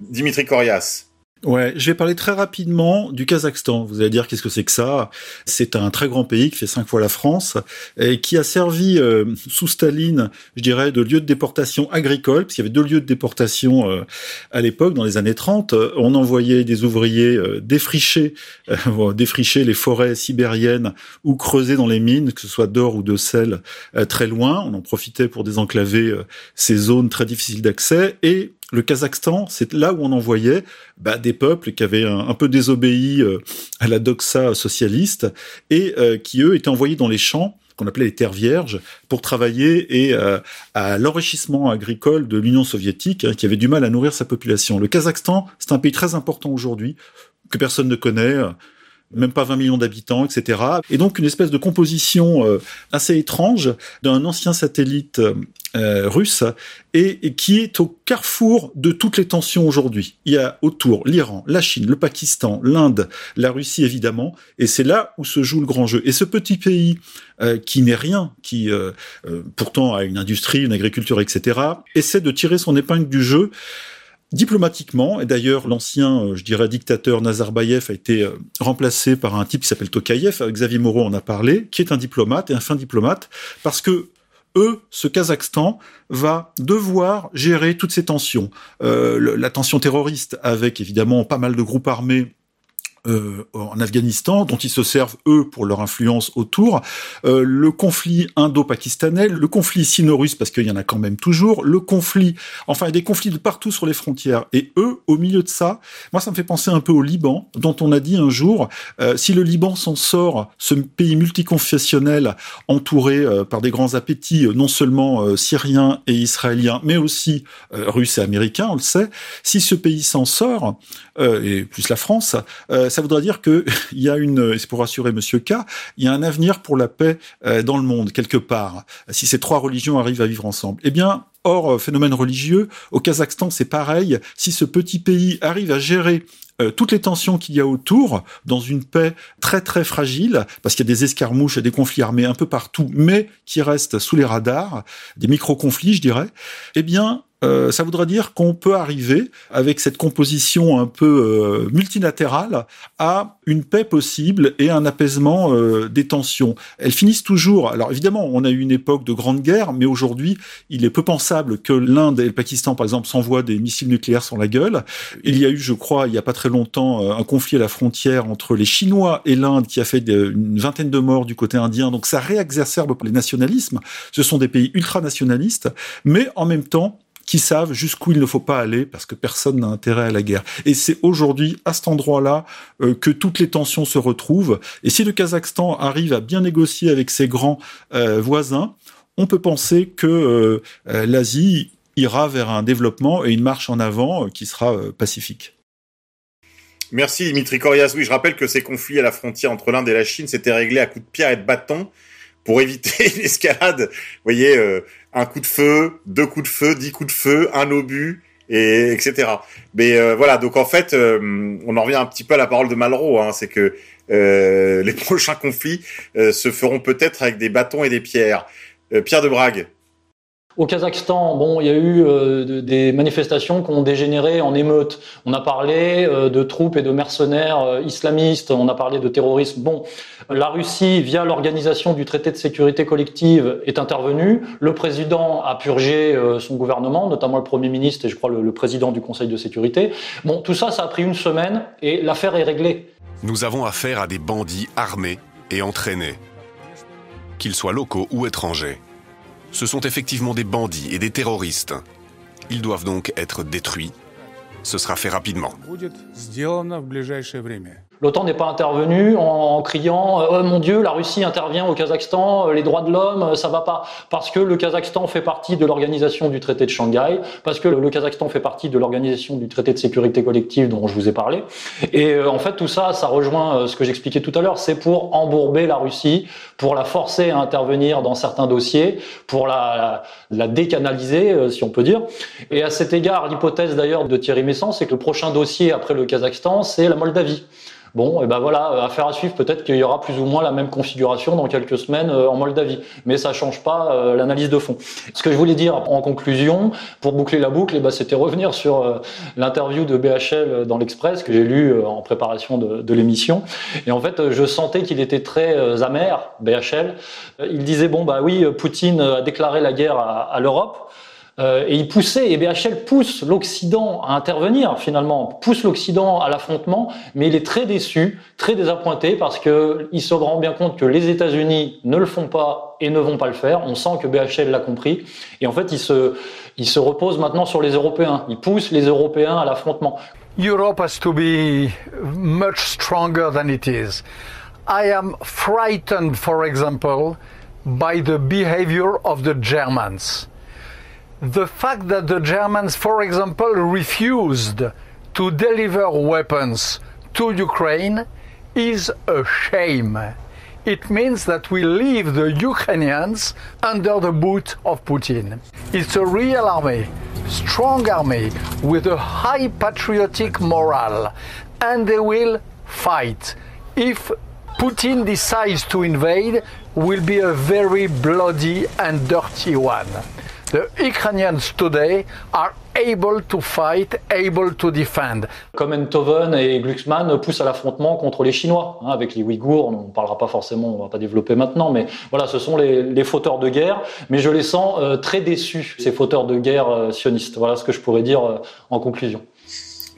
Dimitri Corias. Ouais, je vais parler très rapidement du Kazakhstan. Vous allez dire qu'est-ce que c'est que ça? C'est un très grand pays qui fait cinq fois la France et qui a servi euh, sous Staline, je dirais, de lieu de déportation agricole, parce y avait deux lieux de déportation euh, à l'époque, dans les années 30. On envoyait des ouvriers euh, défricher, défricher les forêts sibériennes ou creuser dans les mines, que ce soit d'or ou de sel, très loin. On en profitait pour désenclaver ces zones très difficiles d'accès et le Kazakhstan, c'est là où on envoyait bah, des peuples qui avaient un, peu désobéi euh, à la doxa socialiste et euh, qui, eux, étaient envoyés dans les champs qu'on appelait les terres vierges, pour travailler et euh, à l'enrichissement agricole de l'Union soviétique, hein, qui avait du mal à nourrir sa population. Le Kazakhstan, c'est un pays très important aujourd'hui, que personne ne connaît même pas 20 millions d'habitants, etc. Et donc une espèce de composition euh, assez étrange d'un ancien satellite euh, russe et, qui est au carrefour de toutes les tensions aujourd'hui. Il y a autour l'Iran, la Chine, le Pakistan, l'Inde, la Russie évidemment, et c'est là où se joue le grand jeu. Et ce petit pays euh, qui n'est rien, qui pourtant a une industrie, une agriculture, etc., essaie de tirer son épingle du jeu diplomatiquement, et d'ailleurs l'ancien, euh, je dirais, dictateur Nazarbayev a été euh, remplacé par un type qui s'appelle Tokayev, Xavier Moreau en a parlé, qui est un diplomate et un fin diplomate, parce que eux, ce Kazakhstan va devoir gérer toutes ces tensions. Euh, la tension terroriste avec évidemment pas mal de groupes armés euh, en Afghanistan, dont ils se servent eux pour leur influence autour, euh, le conflit indo-pakistanais, le conflit sino-russe parce qu'il y en a quand même toujours, le conflit, enfin des conflits de partout sur les frontières. Et eux, au milieu de ça, moi ça me fait penser un peu au Liban, dont on a dit un jour, euh, si le Liban s'en sort, ce pays multiconfessionnel entouré par des grands appétits, non seulement syriens et israéliens, mais aussi russes et américains, on le sait, si ce pays s'en sort, et plus la France, ça voudrait dire qu'il y a une, et c'est pour rassurer Monsieur K, il y a un avenir pour la paix euh, dans le monde quelque part. Si ces trois religions arrivent à vivre ensemble, eh bien, hors euh, phénomène religieux, au Kazakhstan, c'est pareil. Si ce petit pays arrive à gérer euh, toutes les tensions qu'il y a autour, dans une paix très très fragile, parce qu'il y a des escarmouches et des conflits armés un peu partout, mais qui restent sous les radars, des micro-conflits, je dirais, eh bien, euh, ça voudrait dire qu'on peut arriver, avec cette composition un peu multilatérale, à une paix possible et un apaisement des tensions. Elles finissent toujours. Alors évidemment, on a eu une époque de grande guerre, mais aujourd'hui, il est peu pensable que l'Inde et le Pakistan, par exemple, s'envoient des missiles nucléaires sur la gueule. Il y a eu, je crois, il y a pas très longtemps, un conflit à la frontière entre les Chinois et l'Inde qui a fait une vingtaine de morts du côté indien. Donc ça réexacerbe les nationalismes. Ce sont des pays ultranationalistes, mais en même temps, qui savent jusqu'où il ne faut pas aller parce que personne n'a intérêt à la guerre. Et c'est aujourd'hui, à cet endroit-là, euh, que toutes les tensions se retrouvent. Et si le Kazakhstan arrive à bien négocier avec ses grands euh, voisins, on peut penser que l'Asie ira vers un développement et une marche en avant qui sera pacifique. Merci Dimitri Korias. Oui, je rappelle que ces conflits à la frontière entre l'Inde et la Chine s'étaient réglés à coups de pierre et de bâton pour éviter une escalade. Vous voyez, euh, un coup de feu, deux coups de feu, dix coups de feu, un obus, et etc. Mais euh, voilà, donc en fait, euh, on en revient un petit peu à la parole de Malraux, hein, c'est que les prochains conflits se feront peut-être avec des bâtons et des pierres. Pierre de Brague. Au Kazakhstan, bon, il y a eu euh, des manifestations qui ont dégénéré en émeutes. On a parlé euh, de troupes et de mercenaires euh, islamistes, on a parlé de terrorisme. Bon, la Russie, via l'organisation du traité de sécurité collective, est intervenue. Le président a purgé son gouvernement, notamment le Premier ministre et je crois le, le président du Conseil de sécurité. Bon, tout ça, ça a pris une semaine et l'affaire est réglée. Nous avons affaire à des bandits armés et entraînés, qu'ils soient locaux ou étrangers. Ce sont effectivement des bandits et des terroristes. Ils doivent donc être détruits. Ce sera fait rapidement. L'OTAN n'est pas intervenu en, criant oh mon Dieu, la Russie intervient au Kazakhstan, euh, les droits de l'homme, euh, ça va pas. Parce que le Kazakhstan fait partie de l'organisation du traité de Shanghai, parce que le Kazakhstan fait partie de l'organisation du traité de sécurité collective dont je vous ai parlé. Et en fait, tout ça, ça rejoint ce que j'expliquais tout à l'heure, c'est pour embourber la Russie, pour la forcer à intervenir dans certains dossiers, pour la, la, décanaliser, si on peut dire. Et à cet égard, l'hypothèse d'ailleurs de Thierry Messant, c'est que le prochain dossier après le Kazakhstan, c'est la Moldavie. Bon, et ben voilà, euh, affaire à suivre. Peut-être qu'il y aura plus ou moins la même configuration dans quelques semaines euh, en Moldavie, mais ça change pas euh, l'analyse de fond. Ce que je voulais dire en conclusion, pour boucler la boucle, eh ben, c'était revenir sur l'interview de BHL dans l'Express que j'ai lu en préparation de, l'émission. Et en fait, je sentais qu'il était très amer, BHL. Il disait bon bah oui, Poutine a déclaré la guerre à l'Europe. Euh, et il poussait, et BHL pousse l'Occident à intervenir finalement, pousse l'Occident à l'affrontement, mais il est très déçu, très désappointé parce que il se rend bien compte que les États-Unis ne le font pas et ne vont pas le faire. On sent que BHL l'a compris, et en fait il se, il se repose maintenant sur les Européens. Il pousse les Européens à l'affrontement. Europe has to be much stronger than it is. I am frightened, for example, by the behavior of the Germans. The fact that the Germans, for example, refused to deliver weapons to Ukraine is a shame. It means that we leave the Ukrainians under the boot of Putin. It's a real army, strong army, with a high patriotic morale, and they will fight. If Putin decides to invade, will be a very bloody and dirty one. The Ukrainians today are able to fight, able to defend. Comme Enthoven et Glucksmann poussent à l'affrontement contre les Chinois, hein, avec les Ouïghours, on ne parlera pas forcément, on va pas développer maintenant, mais voilà, ce sont les, les fauteurs de guerre, mais je les sens euh, très déçus, ces fauteurs de guerre euh, sionistes. Voilà ce que je pourrais dire euh, en conclusion.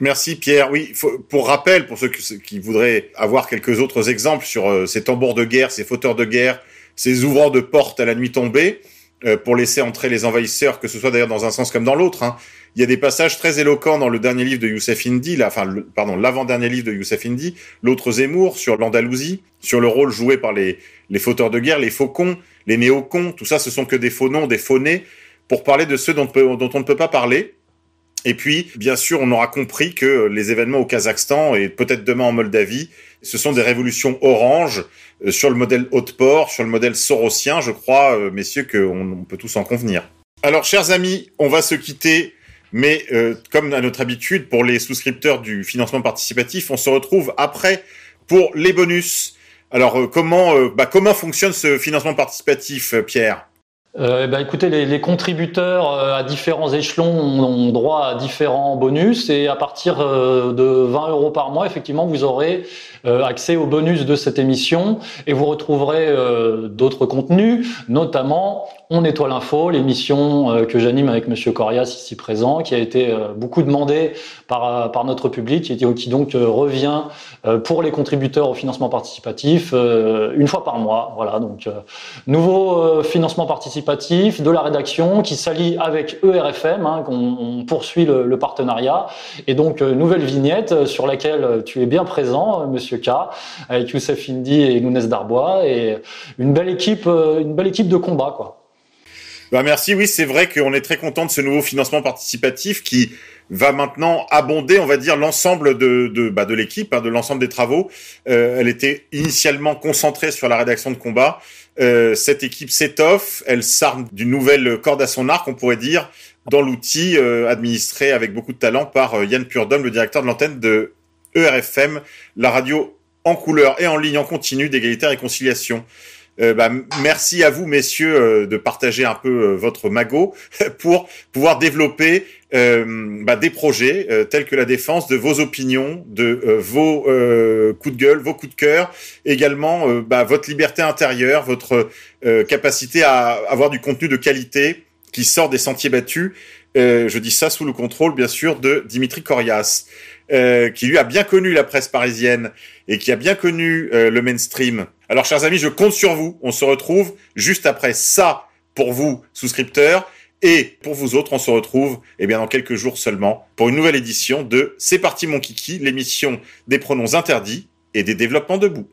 Merci Pierre. Oui, pour rappel, pour ceux qui voudraient avoir quelques autres exemples sur ces tambours de guerre, ces fauteurs de guerre, ces ouvrants de portes à la nuit tombée, euh, pour laisser entrer les envahisseurs, que ce soit d'ailleurs dans un sens comme dans l'autre. Hein. Il y a des passages très éloquents dans le dernier livre de Youssef Indy, là, enfin, pardon, l'avant-dernier livre de Youssef Indy, l'autre Zemmour, sur l'Andalousie, sur le rôle joué par les, les fauteurs de guerre, les faucons, les néocons, tout ça, ce sont que des faux noms, des faux nés, pour parler de ceux dont on ne peut pas parler. Et puis, bien sûr, on aura compris que les événements au Kazakhstan et peut-être demain en Moldavie, ce sont des révolutions oranges euh, sur le modèle Haute-Port, sur le modèle sorosien, je crois, euh, messieurs, qu'on peut tous en convenir. Alors, chers amis, on va se quitter, mais euh, comme à notre habitude, pour les souscripteurs du financement participatif, on se retrouve après pour les bonus. Alors, comment, bah, comment fonctionne ce financement participatif, Pierre? Euh, eh ben, écoutez, les, les, contributeurs euh, à différents échelons ont droit à différents bonus et à partir euh, de 20 euros par mois, effectivement, vous aurez euh, accès aux bonus de cette émission et vous retrouverez d'autres contenus, notamment On nettoie l'info, l'émission que j'anime avec Monsieur Corias ici présent, qui a été beaucoup demandé par, par notre public et qui donc revient pour les contributeurs au financement participatif une fois par mois. Voilà, donc nouveau financement participatif de la rédaction qui s'allie avec ERFM, hein, qu'on poursuit le, partenariat. Et donc, euh, nouvelle vignette euh, sur laquelle euh, tu es bien présent, Monsieur K, avec Youssef Indy et Nunes Darbois, et une belle équipe, une belle équipe de combat, quoi. Bah merci, oui, c'est vrai qu'on est très content de ce nouveau financement participatif qui va maintenant abonder, on va dire, l'ensemble de, de, bah, l'équipe, hein, de l'ensemble des travaux. Euh, elle était initialement concentrée sur la rédaction de combat. Euh, cette équipe s'étoffe, elle s'arme d'une nouvelle corde à son arc, on pourrait dire, dans l'outil euh, administré avec beaucoup de talent par euh, Yann Purdom, le directeur de l'antenne de ERFM, la radio en couleur et en ligne en continu d'égalité et réconciliation. Euh, bah, merci à vous, messieurs, euh, de partager un peu euh, votre magot pour pouvoir développer bah, des projets tels que la défense de vos opinions, de vos coups de gueule, vos coups de cœur, également bah, votre liberté intérieure, votre capacité à avoir du contenu de qualité qui sort des sentiers battus. je dis ça sous le contrôle, bien sûr, de Dimitri Corias. Qui lui a bien connu la presse parisienne et qui a bien connu le mainstream alors, chers amis, je compte sur vous. On se retrouve juste après ça pour vous, souscripteurs. Et pour vous autres, on se retrouve eh bien, dans quelques jours seulement pour une nouvelle édition de C'est parti mon kiki, l'émission des pronoms interdits et des développements debout.